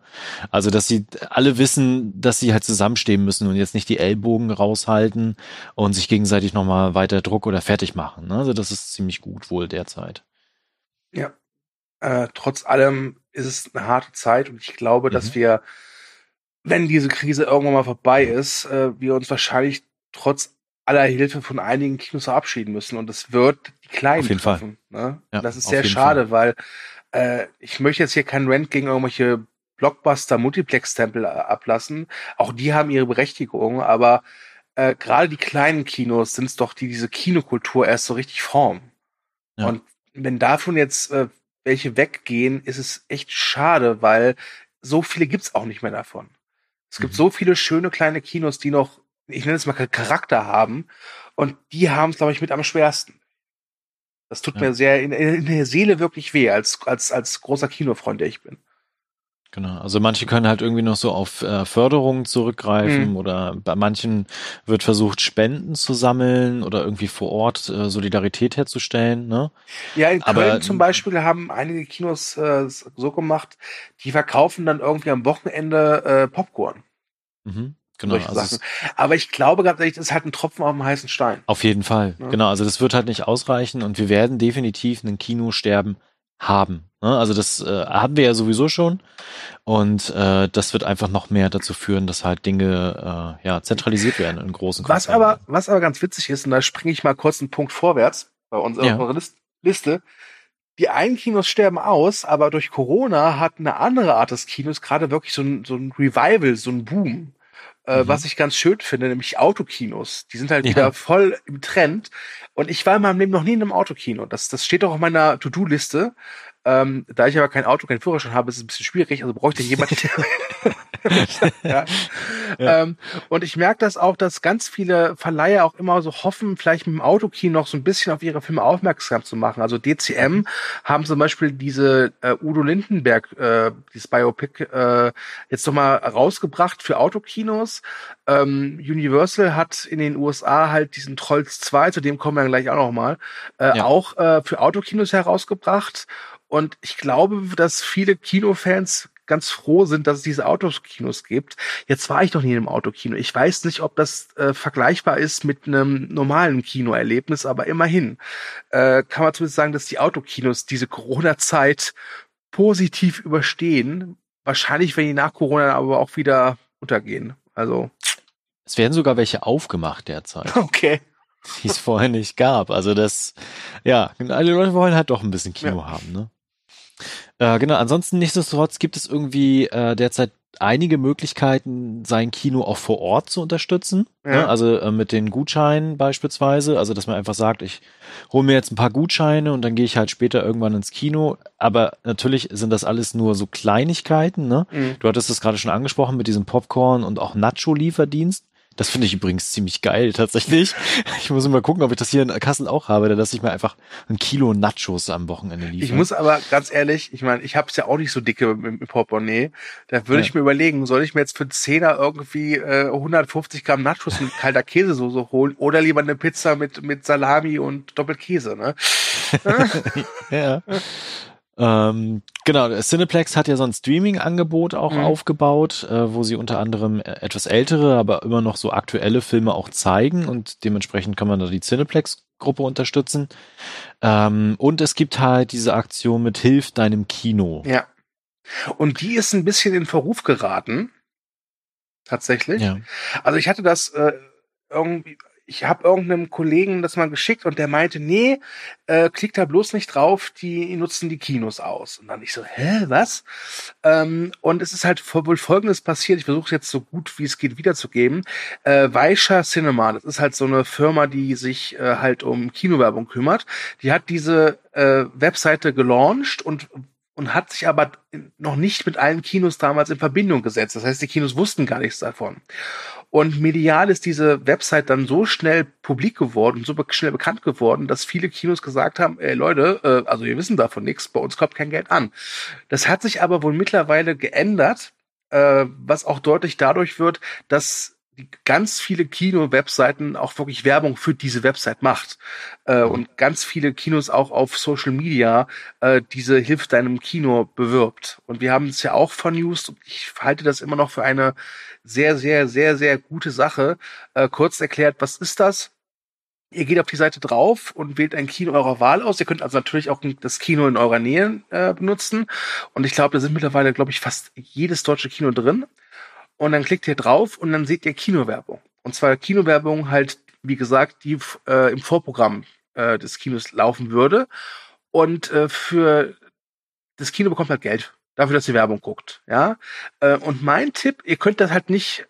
Also dass sie alle wissen, dass sie halt zusammenstehen müssen und jetzt nicht die Ellbogen raushalten und sich gegenseitig nochmal weiter Druck oder fertig machen. Ne? Also das ist ziemlich gut wohl derzeit. Ja. Äh, trotz allem ist es eine harte Zeit und ich glaube, mhm. dass wir, wenn diese Krise irgendwann mal vorbei ist, äh, wir uns wahrscheinlich trotz aller Hilfe von einigen Kinos verabschieden müssen und es wird die Kleinen auf jeden treffen. Fall. Ne? Ja, das ist sehr schade, Fall. weil äh, ich möchte jetzt hier keinen Rant gegen irgendwelche Blockbuster Multiplex-Tempel ablassen. Auch die haben ihre Berechtigung, aber äh, gerade die kleinen Kinos sind es doch, die diese Kinokultur erst so richtig formen. Ja. Und wenn davon jetzt äh, welche weggehen, ist es echt schade, weil so viele gibt's auch nicht mehr davon. Es gibt mhm. so viele schöne kleine Kinos, die noch, ich nenne es mal Charakter haben, und die haben es, glaube ich, mit am schwersten. Das tut ja. mir sehr in, in, der Seele wirklich weh, als, als, als großer Kinofreund, der ich bin. Genau, also manche können halt irgendwie noch so auf äh, Förderungen zurückgreifen mhm. oder bei manchen wird versucht, Spenden zu sammeln oder irgendwie vor Ort äh, Solidarität herzustellen. Ne? Ja, in Köln Aber, zum Beispiel haben einige Kinos äh, so gemacht, die verkaufen dann irgendwie am Wochenende äh, Popcorn. Mhm. Genau. Also Aber ich glaube ganz ehrlich, das ist halt ein Tropfen auf dem heißen Stein. Auf jeden Fall. Ja. Genau. Also das wird halt nicht ausreichen und wir werden definitiv einen Kinosterben haben. Ne? Also das äh, haben wir ja sowieso schon und äh, das wird einfach noch mehr dazu führen, dass halt Dinge äh, ja zentralisiert werden in großen Konzernen. Was aber was aber ganz witzig ist und da springe ich mal kurz einen Punkt vorwärts bei unserer ja. Liste. Die einen Kinos sterben aus, aber durch Corona hat eine andere Art des Kinos gerade wirklich so ein, so ein Revival, so ein Boom. Äh, mhm. Was ich ganz schön finde, nämlich Autokinos. Die sind halt ja. wieder voll im Trend. Und ich war in meinem Leben noch nie in einem Autokino. Das, das steht auch auf meiner To-Do-Liste. Ähm, da ich aber kein Auto, keinen Führerschein habe, ist es ein bisschen schwierig. Also bräuchte jemand, der ja. Ja. Ähm, und ich merke das auch, dass ganz viele Verleiher auch immer so hoffen, vielleicht mit dem Autokino noch so ein bisschen auf ihre Filme aufmerksam zu machen. Also DCM haben zum Beispiel diese äh, Udo Lindenberg, äh, dieses Biopic, äh, jetzt nochmal rausgebracht für Autokinos. Ähm, Universal hat in den USA halt diesen Trolls 2, zu dem kommen wir gleich auch nochmal, äh, Ja. auch äh, für Autokinos herausgebracht. Und ich glaube, dass viele Kinofans ganz froh sind, dass es diese Autokinos gibt. Jetzt war ich noch nie in einem Autokino. Ich weiß nicht, ob das äh, vergleichbar ist mit einem normalen Kinoerlebnis, aber immerhin äh, kann man zumindest sagen, dass die Autokinos diese Corona-Zeit positiv überstehen. Wahrscheinlich, wenn die nach Corona aber auch wieder untergehen. Also, Es werden sogar welche aufgemacht derzeit, okay. die es vorher nicht gab. Also das, ja, alle Leute wollen halt doch ein bisschen Kino Ja. haben, ne? Äh, genau, ansonsten nichtsdestotrotz gibt es irgendwie äh, derzeit einige Möglichkeiten, sein Kino auch vor Ort zu unterstützen. Ja. Ne? Also äh, mit den Gutscheinen beispielsweise. Also dass man einfach sagt, ich hole mir jetzt ein paar Gutscheine und dann gehe ich halt später irgendwann ins Kino. Aber natürlich sind das alles nur so Kleinigkeiten. Ne? Mhm. Du hattest es gerade schon angesprochen mit diesem Popcorn und auch Nacho-Lieferdienst. Das finde ich übrigens ziemlich geil, tatsächlich. Ich muss mal gucken, ob ich das hier in Kassel auch habe, da lasse ich mir einfach ein Kilo Nachos am Wochenende liefern. Ich muss aber ganz ehrlich, ich meine, ich habe es ja auch nicht so dicke im, Portemonnaie. Da würde Ja. ich mir überlegen, soll ich mir jetzt für einen Zehner irgendwie äh, 150 Gramm Nachos und kalter Käsesoße holen oder lieber eine Pizza mit, mit Salami und Doppelkäse, ne? ja. Ähm, genau, Cineplex hat ja so ein Streaming-Angebot auch Mhm. aufgebaut, äh, wo sie unter anderem äh, etwas ältere, aber immer noch so aktuelle Filme auch zeigen und dementsprechend kann man da die Cineplex-Gruppe unterstützen. Ähm, und es gibt halt diese Aktion mit Hilf deinem Kino. Ja. Und die ist ein bisschen in Verruf geraten. Tatsächlich. Ja. Also ich hatte das äh, irgendwie, ich habe irgendeinem Kollegen das mal geschickt und der meinte, nee, äh, klick da bloß nicht drauf, die nutzen die Kinos aus. Und dann ich so, hä, was? Ähm, und es ist halt wohl Folgendes passiert, ich versuche jetzt so gut wie es geht wiederzugeben. Äh, Weischer Cinema, das ist halt so eine Firma, die sich äh, halt um Kinowerbung kümmert. Die hat diese äh, Webseite gelauncht und und hat sich aber noch nicht mit allen Kinos damals in Verbindung gesetzt. Das heißt, die Kinos wussten gar nichts davon. Und medial ist diese Website dann so schnell publik geworden, so schnell bekannt geworden, dass viele Kinos gesagt haben, ey Leute, äh, also wir wissen davon nichts, bei uns kommt kein Geld an. Das hat sich aber wohl mittlerweile geändert, äh, was auch deutlich dadurch wird, dass ganz viele Kino-Webseiten auch wirklich Werbung für diese Website macht. Äh, und ganz viele Kinos auch auf Social Media äh, diese Hilf deinem Kino bewirbt. Und wir haben es ja auch von News und ich halte das immer noch für eine sehr, sehr, sehr, sehr gute Sache. Äh, kurz erklärt, was ist das? Ihr geht auf die Seite drauf und wählt ein Kino eurer Wahl aus. Ihr könnt also natürlich auch das Kino in eurer Nähe äh, benutzen. Und ich glaube, da sind mittlerweile, glaube ich, fast jedes deutsche Kino drin. Und dann klickt ihr drauf und dann seht ihr Kinowerbung. Und zwar Kinowerbung halt, wie gesagt, die äh, im Vorprogramm äh, des Kinos laufen würde. Und äh, für das Kino bekommt halt Geld dafür, dass ihr Werbung guckt. Ja. Äh, und mein Tipp, ihr könnt das halt nicht,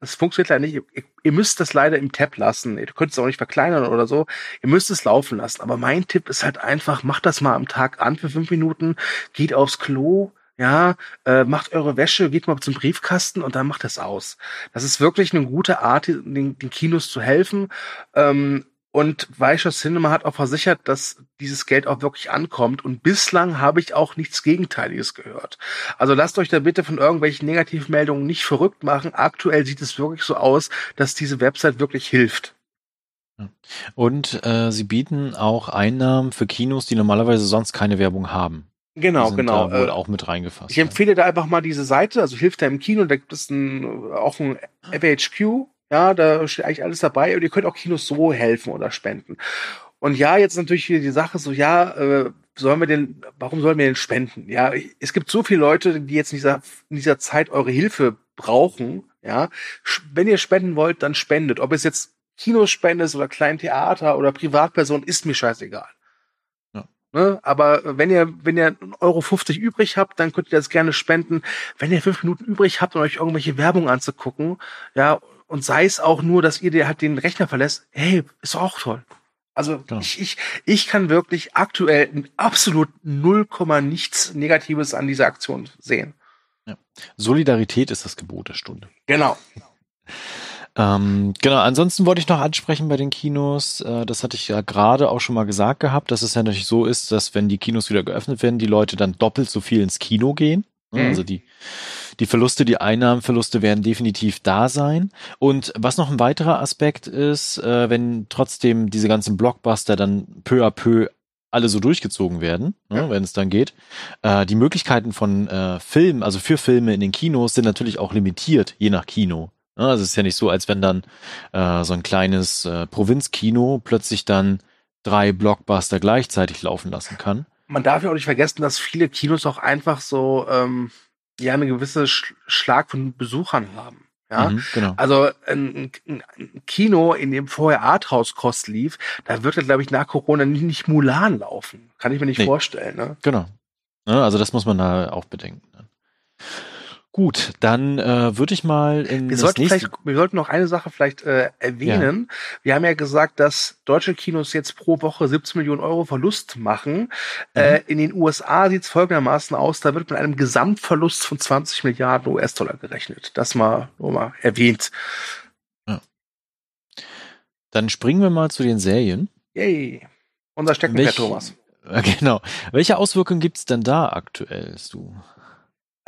das funktioniert leider nicht, ihr, ihr müsst das leider im Tab lassen. Ihr könnt es auch nicht verkleinern oder so. Ihr müsst es laufen lassen. Aber mein Tipp ist halt einfach, macht das mal am Tag an für fünf Minuten, geht aufs Klo, ja, äh, macht eure Wäsche, geht mal zum Briefkasten und dann macht das aus. Das ist wirklich eine gute Art, den, den Kinos zu helfen. Ähm, und Weischer Cinema hat auch versichert, dass dieses Geld auch wirklich ankommt. Und bislang habe ich auch nichts Gegenteiliges gehört. Also lasst euch da bitte von irgendwelchen Negativmeldungen nicht verrückt machen. Aktuell sieht es wirklich so aus, dass diese Website wirklich hilft. Und äh, sie bieten auch Einnahmen für Kinos, die normalerweise sonst keine Werbung haben. Genau, sind genau. Da wohl Äh, auch mit reingefasst. Ich empfehle da einfach mal diese Seite, also hilft da im Kino, da gibt es ein, auch ein FHQ, ja, da steht eigentlich alles dabei und ihr könnt auch Kinos so helfen oder spenden. Und ja, jetzt natürlich wieder die Sache so, ja, äh, sollen wir denn, warum sollen wir denn spenden? Ja, es gibt so viele Leute, die jetzt in dieser, in dieser Zeit eure Hilfe brauchen, ja. Wenn ihr spenden wollt, dann spendet. Ob es jetzt Kinospende ist oder Kleintheater oder Privatperson, ist mir scheißegal. Ne? Aber wenn ihr, wenn ihr 1,50 Euro übrig habt, dann könnt ihr das gerne spenden. Wenn ihr fünf Minuten übrig habt, um euch irgendwelche Werbung anzugucken, ja, und sei es auch nur, dass ihr dir halt den Rechner verlässt, hey, ist auch toll. Also genau. ich, ich, ich kann wirklich aktuell absolut 0, nichts Negatives an dieser Aktion sehen. Ja. Solidarität ist das Gebot der Stunde. Genau. Ähm, genau, ansonsten wollte ich noch ansprechen bei den Kinos, äh, das hatte ich ja gerade auch schon mal gesagt gehabt, dass es ja natürlich so ist, dass wenn die Kinos wieder geöffnet werden, die Leute dann doppelt so viel ins Kino gehen. Mhm. Also die, die Verluste, die Einnahmenverluste werden definitiv da sein. Und was noch ein weiterer Aspekt ist, äh, wenn trotzdem diese ganzen Blockbuster dann peu à peu alle so durchgezogen werden, ne, ja. wenn es dann geht. Äh, die Möglichkeiten von äh, Filmen, also für Filme in den Kinos, sind natürlich auch limitiert, je nach Kino. Ne, also es ist ja nicht so, als wenn dann äh, so ein kleines äh, Provinzkino plötzlich dann drei Blockbuster gleichzeitig laufen lassen kann. Man darf ja auch nicht vergessen, dass viele Kinos auch einfach so ähm, ja eine gewisse Sch Schlag von Besuchern haben. Ja, mhm, genau. also ein, ein, Kino, in dem vorher Arthouse-Kost lief, da wird er, glaube ich, nach Corona nicht, nicht Mulan laufen. Kann ich mir nicht nee. vorstellen. Ne? Genau. Ja, also das muss man da auch bedenken. Gut, dann äh, würde ich mal in wir sollten vielleicht, wir sollten noch eine Sache vielleicht äh, erwähnen. Ja. Wir haben ja gesagt, dass deutsche Kinos jetzt pro Woche 17 Millionen Euro Verlust machen. Mhm. Äh, in den USA sieht es folgendermaßen aus: Da wird mit einem Gesamtverlust von 20 Milliarden US-Dollar gerechnet. Das mal nur mal erwähnt. Ja. Dann springen wir mal zu den Serien. Yay, unser Steckenpferd, Thomas. Genau. Welche Auswirkungen gibt's denn da aktuell, du?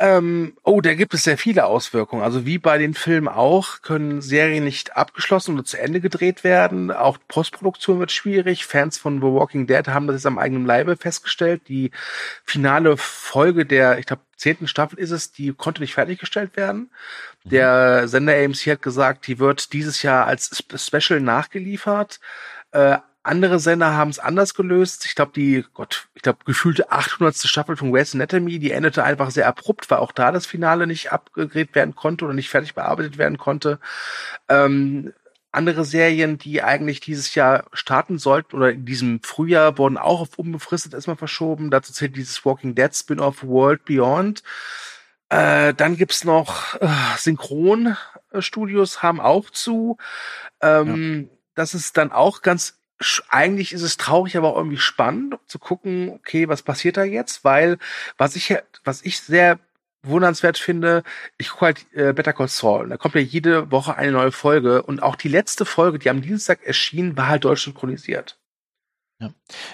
Ähm, oh, da gibt es sehr viele Auswirkungen. Also wie bei den Filmen auch, können Serien nicht abgeschlossen oder zu Ende gedreht werden. Auch Postproduktion wird schwierig. Fans von The Walking Dead haben das jetzt am eigenen Leibe festgestellt. Die finale Folge der, ich glaube, zehnten Staffel ist es, die konnte nicht fertiggestellt werden. Mhm. Der Sender AMC hat gesagt, die wird dieses Jahr als Special nachgeliefert. Äh, andere Sender haben es anders gelöst. Ich glaube, die, Gott, ich glaube, gefühlte 800. Staffel von Grey's Anatomy, die endete einfach sehr abrupt, weil auch da das Finale nicht abgedreht werden konnte oder nicht fertig bearbeitet werden konnte. Ähm, andere Serien, die eigentlich dieses Jahr starten sollten oder in diesem Frühjahr, wurden auch auf unbefristet erstmal verschoben. Dazu zählt dieses Walking Dead Spin-off World Beyond. Äh, dann gibt's noch äh, Synchronstudios haben auch zu. Ähm, ja. Das ist dann auch ganz eigentlich ist es traurig, aber auch irgendwie spannend zu gucken, okay, was passiert da jetzt? Weil was ich was ich sehr wundernswert finde, ich gucke halt äh, Better Call Saul. Da kommt ja jede Woche eine neue Folge und auch die letzte Folge, die am Dienstag erschien, war halt deutsch synchronisiert. Ja,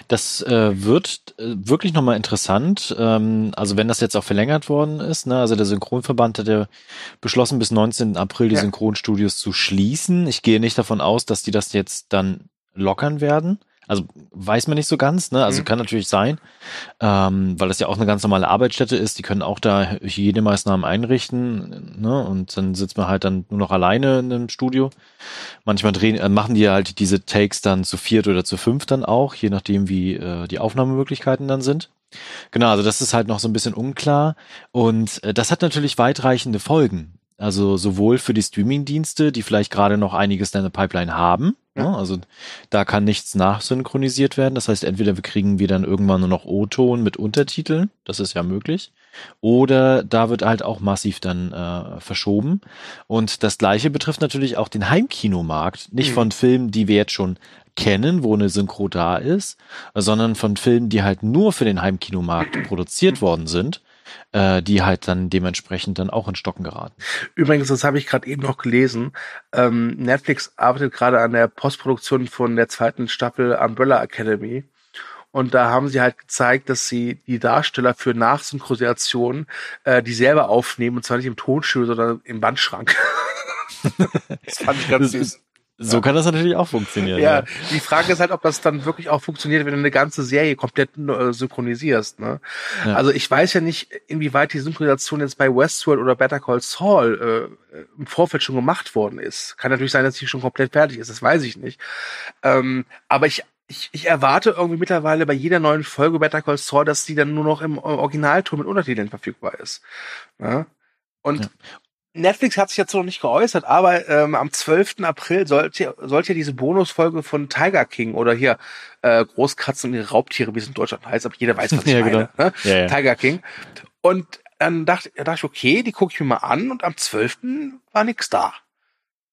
das äh, wird äh, wirklich nochmal interessant. Ähm, also wenn das jetzt auch verlängert worden ist, ne, also der Synchronverband hat ja beschlossen, bis 19. April die ja. Synchronstudios zu schließen. Ich gehe nicht davon aus, dass die das jetzt dann lockern werden. Also weiß man nicht so ganz, ne? Also mhm. kann natürlich sein, ähm, weil das ja auch eine ganz normale Arbeitsstätte ist. Die können auch da Hygienemaßnahmen einrichten, ne? Und dann sitzt man halt dann nur noch alleine in einem Studio. Manchmal drehen, äh, machen die halt diese Takes dann zu viert oder zu fünf dann auch, je nachdem wie äh, die Aufnahmemöglichkeiten dann sind. Genau, also das ist halt noch so ein bisschen unklar. Und äh, das hat natürlich weitreichende Folgen. Also sowohl für die Streaming-Dienste, die vielleicht gerade noch einiges in der Pipeline haben. Ja. Ne? Also da kann nichts nachsynchronisiert werden. Das heißt, entweder wir kriegen wir dann irgendwann nur noch O-Ton mit Untertiteln. Das ist ja möglich. Oder da wird halt auch massiv dann äh, verschoben. Und das gleiche betrifft natürlich auch den Heimkinomarkt. Nicht mhm. von Filmen, die wir jetzt schon kennen, wo eine Synchro da ist, sondern von Filmen, die halt nur für den Heimkinomarkt produziert worden sind äh, die halt dann dementsprechend dann auch in Stocken geraten. Übrigens, das habe ich gerade eben noch gelesen. Ähm, Netflix arbeitet gerade an der Postproduktion von der zweiten Staffel Umbrella Academy. Und da haben sie halt gezeigt, dass sie die Darsteller für Nachsynchronisation äh, die selber aufnehmen, und zwar nicht im Tonstudio, sondern im Bandschrank. das fand ich ganz süß. So kann das natürlich auch funktionieren. Ja, ja, die Frage ist halt, ob das dann wirklich auch funktioniert, wenn du eine ganze Serie komplett äh, synchronisierst. Ne? Ja. Also ich weiß ja nicht, inwieweit die Synchronisation jetzt bei Westworld oder Better Call Saul äh, im Vorfeld schon gemacht worden ist. Kann natürlich sein, dass sie schon komplett fertig ist, das weiß ich nicht. Ähm, aber ich ich, ich erwarte irgendwie mittlerweile bei jeder neuen Folge Better Call Saul, dass die dann nur noch im Originalton mit Untertiteln verfügbar ist. Ja? Und ja. Netflix hat sich jetzt noch nicht geäußert, aber ähm, am 12. April sollte, sollte ja diese Bonusfolge von Tiger King oder hier äh, Großkatzen und ihre Raubtiere, wie es in Deutschland heißt, aber jeder weiß, was ich ja, meine. Genau. Ne? Ja, ja. Tiger King. Und dann dachte, dachte ich, okay, die gucke ich mir mal an und am 12. war nix da.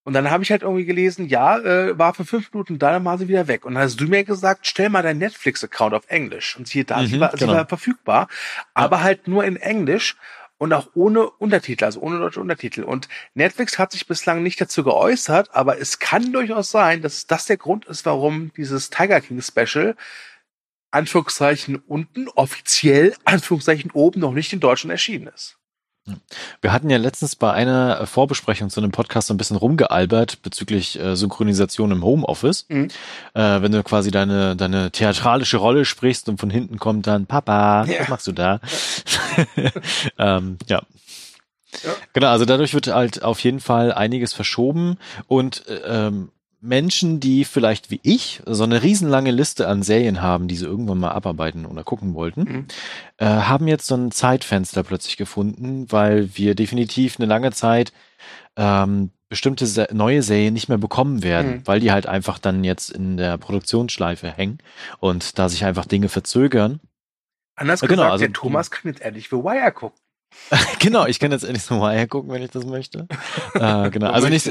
Und dann habe ich halt irgendwie gelesen, ja, äh, war für fünf Minuten da, dann war sie wieder weg. Und dann hast du mir gesagt, stell mal deinen Netflix-Account auf Englisch. Und siehe da, Mhm, sie, war, sie genau. war verfügbar, aber halt nur in Englisch und auch ohne Untertitel, also ohne deutsche Untertitel. Und Netflix hat sich bislang nicht dazu geäußert, aber es kann durchaus sein, dass das der Grund ist, warum dieses Tiger King Special Anführungszeichen unten, offiziell Anführungszeichen oben noch nicht in Deutschland erschienen ist. Wir hatten ja letztens bei einer äh, Vorbesprechung zu einem Podcast so ein bisschen rumgealbert bezüglich äh, Synchronisation im Homeoffice. Mhm. Äh, wenn du quasi deine, deine theatralische Rolle sprichst und von hinten kommt dann Papa, Ja. was machst du da? ähm, ja. Ja. Genau, also dadurch wird halt auf jeden Fall einiges verschoben und äh, ähm, Menschen, die vielleicht wie ich so eine riesenlange Liste an Serien haben, die sie irgendwann mal abarbeiten oder gucken wollten, Mhm. äh, haben jetzt so ein Zeitfenster plötzlich gefunden, weil wir definitiv eine lange Zeit ähm, bestimmte Se neue Serien nicht mehr bekommen werden, Mhm. weil die halt einfach dann jetzt in der Produktionsschleife hängen und da sich einfach Dinge verzögern. Anders Ja, genau, gesagt, also- der Thomas kann jetzt endlich für Wire gucken. genau, ich kann jetzt endlich so mal hergucken, wenn ich das möchte. äh, genau, also nicht,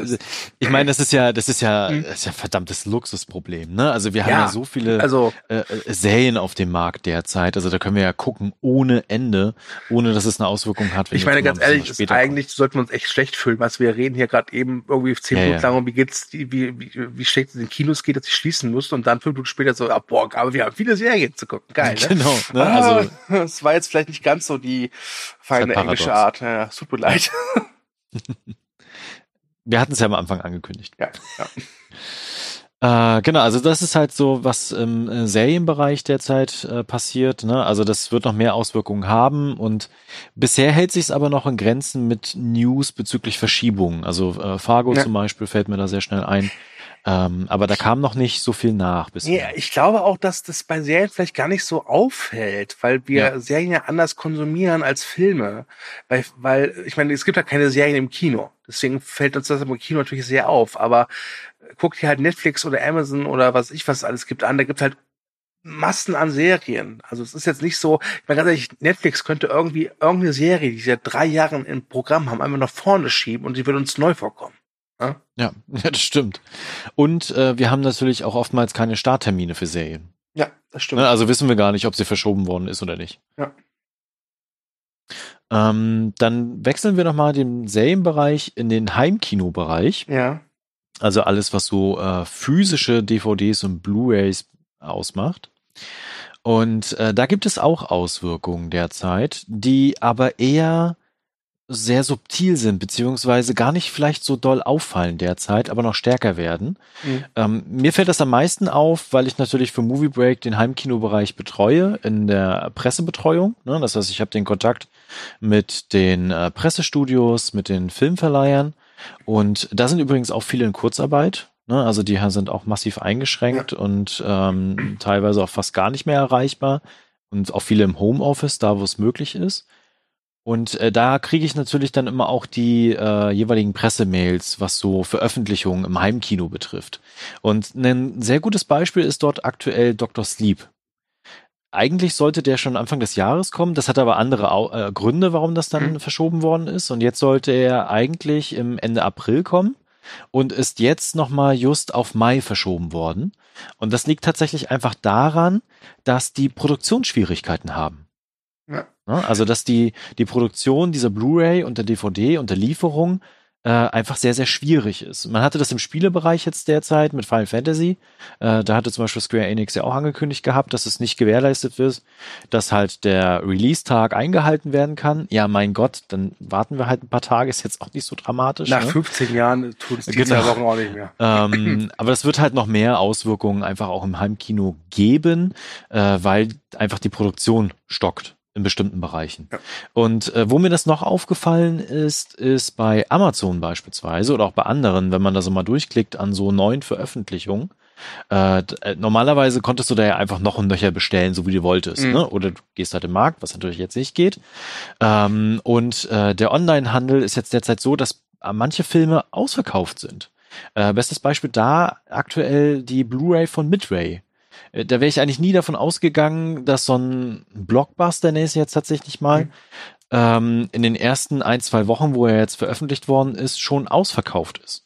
ich meine, das ist ja, das ist ja, Mhm. das ist ja verdammtes Luxusproblem, ne? Also wir haben Ja, ja so viele Also, äh, äh, Serien auf dem Markt derzeit, also da können wir ja gucken ohne Ende, ohne dass es eine Auswirkung hat. ich meine, ganz ehrlich, eigentlich sollten wir uns echt schlecht fühlen, was wir reden hier gerade eben irgendwie zehn Ja, Minuten lang und wie geht's, wie, wie, wie schlecht es in den Kinos geht, dass ich schließen musste und dann fünf Minuten später so, ah, boah, aber wir haben viele Serien zu gucken. Geil, ne? Genau, ne? Ah, Also das war jetzt vielleicht nicht ganz so die feine Ist halt englische paradox. Art. Ja, es tut mir leid. wir hatten es ja am Anfang angekündigt. Ja, ja. Äh, genau, also das ist halt so, was im äh, Serienbereich derzeit äh, passiert. Ne? Also das wird noch mehr Auswirkungen haben und bisher hält sich es aber noch in Grenzen mit News bezüglich Verschiebungen. Also äh, Fargo Ja. zum Beispiel fällt mir da sehr schnell ein. Ähm, aber da kam noch nicht so viel nach bisher. Nee, ich glaube auch, dass das bei Serien vielleicht gar nicht so auffällt, weil wir Ja. Serien ja anders konsumieren als Filme. Weil, weil, ich meine, es gibt ja keine Serien im Kino. Deswegen fällt uns das im Kino natürlich sehr auf. Aber äh, guck dir halt Netflix oder Amazon oder was ich was es alles gibt an, da gibt's halt Massen an Serien. Also es ist jetzt nicht so, ich meine ganz ehrlich, Netflix könnte irgendwie irgendeine Serie, die sie seit drei Jahren im Programm haben, einfach nach vorne schieben und die würde uns neu vorkommen. Ja, ja das stimmt. Und äh, wir haben natürlich auch oftmals keine Starttermine für Serien. Ja, das stimmt. Ne? Also wissen wir gar nicht, ob sie verschoben worden ist oder nicht. Ja. Ähm, dann wechseln wir nochmal den Serienbereich in den Heimkinobereich. Ja. Also alles, was so äh, physische DVDs und Blu-rays ausmacht. Und äh, da gibt es auch Auswirkungen derzeit, die aber eher sehr subtil sind, beziehungsweise gar nicht vielleicht so doll auffallen derzeit, aber noch stärker werden. Mhm. Ähm, mir fällt das am meisten auf, weil ich natürlich für Movie Break den Heimkinobereich betreue in der Pressebetreuung. Ne? Das heißt, ich habe den Kontakt mit den äh, Pressestudios, mit den Filmverleihern und da sind übrigens auch viele in Kurzarbeit. Ne? Also die sind auch massiv eingeschränkt und ähm, teilweise auch fast gar nicht mehr erreichbar und auch viele im Homeoffice, da wo es möglich ist. Und äh, da kriege ich natürlich dann immer auch die äh, jeweiligen Pressemails, was so Veröffentlichungen im Heimkino betrifft. Und ein sehr gutes Beispiel ist dort aktuell Dr. Sleep. Eigentlich sollte der schon Anfang des Jahres kommen. Das hat aber andere äh, Gründe, warum das dann Mhm. verschoben worden ist. Und jetzt sollte er eigentlich im Ende April kommen und ist jetzt nochmal just auf Mai verschoben worden. Und das liegt tatsächlich einfach daran, dass die Produktionsschwierigkeiten haben. Ja. Ne? Also, dass die, die Produktion dieser Blu-ray und der DVD und der Lieferung äh, einfach sehr, sehr schwierig ist. Man hatte das im Spielebereich jetzt derzeit mit Final Fantasy. Äh, da hatte zum Beispiel Square Enix ja auch angekündigt gehabt, dass es nicht gewährleistet wird, dass halt der Release-Tag eingehalten werden kann. Ja, mein Gott, dann warten wir halt ein paar Tage, ist jetzt auch nicht so dramatisch. Nach ne? 15 Jahren tut es die Genau. Wochen auch nicht mehr. ähm, aber das wird halt noch mehr Auswirkungen einfach auch im Heimkino geben, äh, weil einfach die Produktion stockt in bestimmten Bereichen. Ja. Und äh, wo mir das noch aufgefallen ist, ist bei Amazon beispielsweise oder auch bei anderen, wenn man da so mal durchklickt an so neuen Veröffentlichungen. Äh, äh, normalerweise konntest du da ja einfach noch und nöcher bestellen, so wie du wolltest. Mhm. Ne? Oder du gehst halt im Markt, was natürlich jetzt nicht geht. Ähm, und äh, der Onlinehandel ist jetzt derzeit so, dass äh, manche Filme ausverkauft sind. Äh, bestes Beispiel da aktuell die Blu-ray von Midway. Äh, Da wäre ich eigentlich nie davon ausgegangen, dass so ein Blockbuster, der ist jetzt tatsächlich mal, Mhm. ähm, in den ersten ein, zwei Wochen, wo er jetzt veröffentlicht worden ist, schon ausverkauft ist.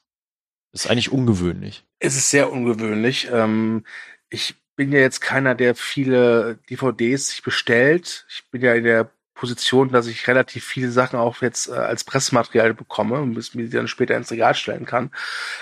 ist eigentlich ungewöhnlich. Es ist sehr ungewöhnlich. Ähm, ich bin ja jetzt keiner, der viele DVDs sich bestellt. Ich bin ja in der Position, dass ich relativ viele Sachen auch jetzt äh, als Pressmaterial bekomme und mir die dann später ins Regal stellen kann.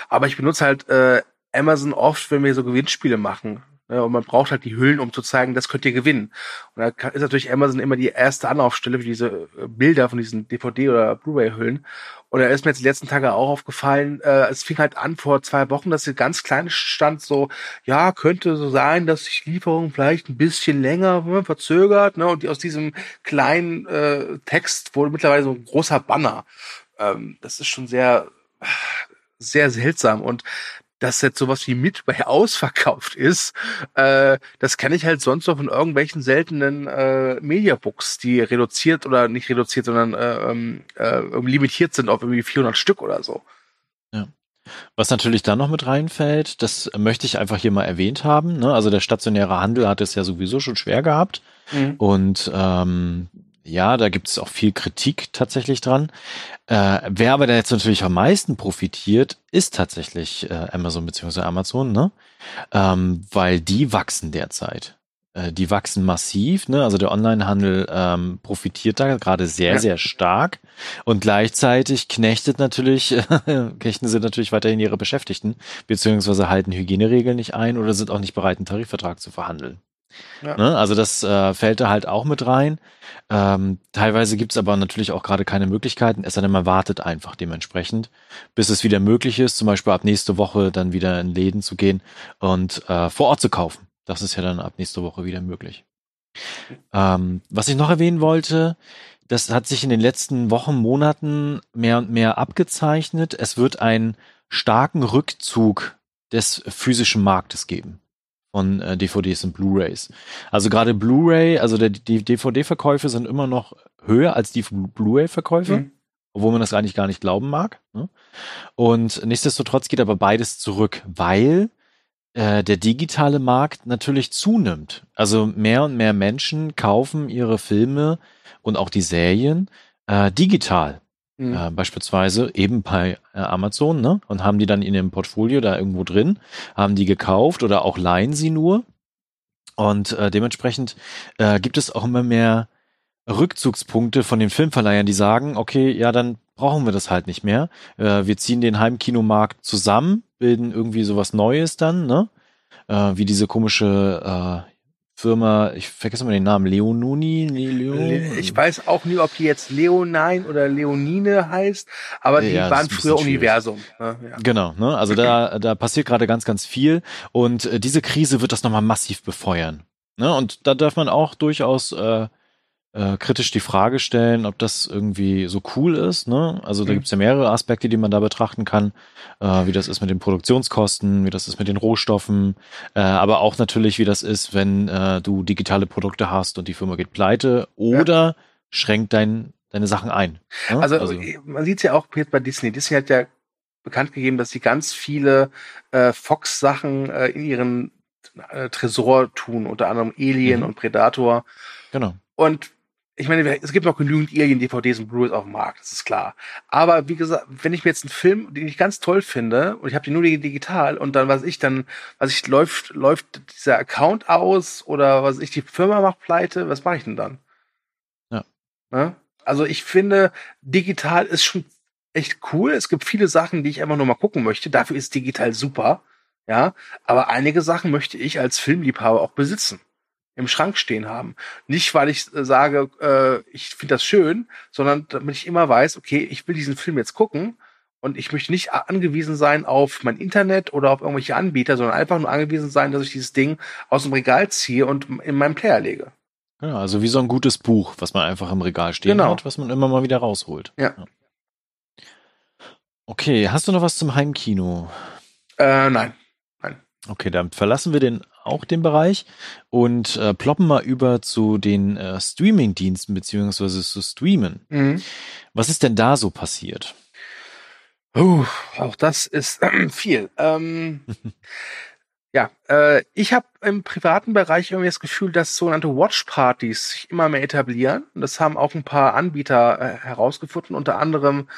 Aber ich benutze halt äh, Amazon oft, wenn wir so Gewinnspiele machen. Ne? Und man braucht halt die Hüllen, um zu zeigen, das könnt ihr gewinnen. Und da ist natürlich Amazon immer die erste Anlaufstelle für diese äh, Bilder von diesen DVD- oder Blu-ray-Hüllen. Und da ist mir jetzt die letzten Tage auch aufgefallen, äh, es fing halt an vor zwei Wochen, dass hier ganz klein stand, so, ja, könnte so sein, dass sich Lieferung vielleicht ein bisschen länger ne, verzögert, ne? Und die aus diesem kleinen äh, Text wurde mittlerweile so ein großer Banner. Ähm, das ist schon sehr, sehr seltsam. Und dass jetzt sowas wie Midway ausverkauft ist, äh, das kenne ich halt sonst noch von irgendwelchen seltenen äh, Mediabooks, die reduziert oder nicht reduziert, sondern äh, ähm, äh, limitiert sind auf irgendwie 400 Stück oder so. Ja. Was natürlich da noch mit reinfällt, das möchte ich einfach hier mal erwähnt haben. Ne? Also der stationäre Handel hat es ja sowieso schon schwer gehabt. Mhm. Und ähm, ja, da gibt es auch viel Kritik tatsächlich dran. Äh, wer aber da jetzt natürlich am meisten profitiert, ist tatsächlich äh, Amazon bzw. Amazon, ne? Ähm, weil die wachsen derzeit. Äh, die wachsen massiv, ne? Also der Onlinehandel ähm, profitiert da gerade sehr, ja. sehr stark. Und gleichzeitig knechtet natürlich, knechten sie natürlich weiterhin ihre Beschäftigten, beziehungsweise halten Hygieneregeln nicht ein oder sind auch nicht bereit, einen Tarifvertrag zu verhandeln. Ja. Ne? Also das äh, fällt da halt auch mit rein. Ähm, teilweise gibt es aber natürlich auch gerade keine Möglichkeiten, es sei denn, man wartet einfach dementsprechend, bis es wieder möglich ist, zum Beispiel ab nächste Woche dann wieder in Läden zu gehen und äh, vor Ort zu kaufen. Das ist ja dann ab nächste Woche wieder möglich. Ähm, was ich noch erwähnen wollte, das hat sich in den letzten Wochen, Monaten mehr und mehr abgezeichnet. Es wird einen starken Rückzug des physischen Marktes geben von äh, DVDs und Blu-rays. Also gerade Blu-ray, also der, die DVD-Verkäufe sind immer noch höher als die Blu-ray-Verkäufe, mhm. obwohl man das eigentlich gar nicht glauben mag. Ne? Und nichtsdestotrotz geht aber beides zurück, weil äh, der digitale Markt natürlich zunimmt. Also mehr und mehr Menschen kaufen ihre Filme und auch die Serien äh, digital. Mhm. Äh, beispielsweise eben bei äh, Amazon, ne? Und haben die dann in ihrem Portfolio da irgendwo drin, haben die gekauft oder auch leihen sie nur. Und äh, dementsprechend äh, gibt es auch immer mehr Rückzugspunkte von den Filmverleihern, die sagen, okay, ja, dann brauchen wir das halt nicht mehr. Äh, wir ziehen den Heimkinomarkt zusammen, bilden irgendwie sowas Neues dann, ne? Äh, wie diese komische äh, Firma, ich vergesse mal den Namen, Leonuni, Leon? Ich weiß auch nie, ob die jetzt Leonine oder Leonine heißt, aber die ja, waren früher Universum. Ne? Ja. Genau, ne? also da, da passiert gerade ganz, ganz viel und äh, diese Krise wird das nochmal massiv befeuern. Ne? Und da darf man auch durchaus äh, äh, kritisch die Frage stellen, ob das irgendwie so cool ist. Ne? Also da mhm. gibt es ja mehrere Aspekte, die man da betrachten kann, äh, wie das ist mit den Produktionskosten, wie das ist mit den Rohstoffen, äh, aber auch natürlich, wie das ist, wenn äh, du digitale Produkte hast und die Firma geht pleite oder ja. schränkt dein, deine Sachen ein. Ne? Also, also man sieht es ja auch jetzt bei Disney. Disney hat ja bekannt gegeben, dass sie ganz viele äh, Fox-Sachen äh, in ihren äh, Tresor tun, unter anderem Alien mhm. und Predator. Genau. Und ich meine, es gibt noch genügend Alien-DVDs und Blu-rays auf dem Markt, das ist klar. Aber wie gesagt, wenn ich mir jetzt einen Film, den ich ganz toll finde, und ich habe den nur digital, und dann, was ich dann, was ich, läuft, läuft dieser Account aus, oder was ich, die Firma macht pleite, was mache ich denn dann? Ja. Ne? Also ich finde, digital ist schon echt cool. Es gibt viele Sachen, die ich einfach nur mal gucken möchte. Dafür ist digital super. Ja. Aber einige Sachen möchte ich als Filmliebhaber auch besitzen im Schrank stehen haben. Nicht, weil ich äh, sage, äh, ich finde das schön, sondern damit ich immer weiß, okay, ich will diesen Film jetzt gucken und ich möchte nicht angewiesen sein auf mein Internet oder auf irgendwelche Anbieter, sondern einfach nur angewiesen sein, dass ich dieses Ding aus dem Regal ziehe und in meinen Player lege. Ja, also wie so ein gutes Buch, was man einfach im Regal stehen genau. hat, was man immer mal wieder rausholt. Ja. ja. Okay, hast du noch was zum Heimkino? Äh, nein. Okay, dann verlassen wir den auch den Bereich und äh, ploppen mal über zu den äh, Streaming-Diensten beziehungsweise zu Streamen. Mhm. Was ist denn da so passiert? Uh, auch das ist äh, viel. Ähm, Ja, äh, ich habe im privaten Bereich irgendwie das Gefühl, dass sogenannte Watch-Partys sich immer mehr etablieren. Und das haben auch ein paar Anbieter äh, herausgefunden, unter anderem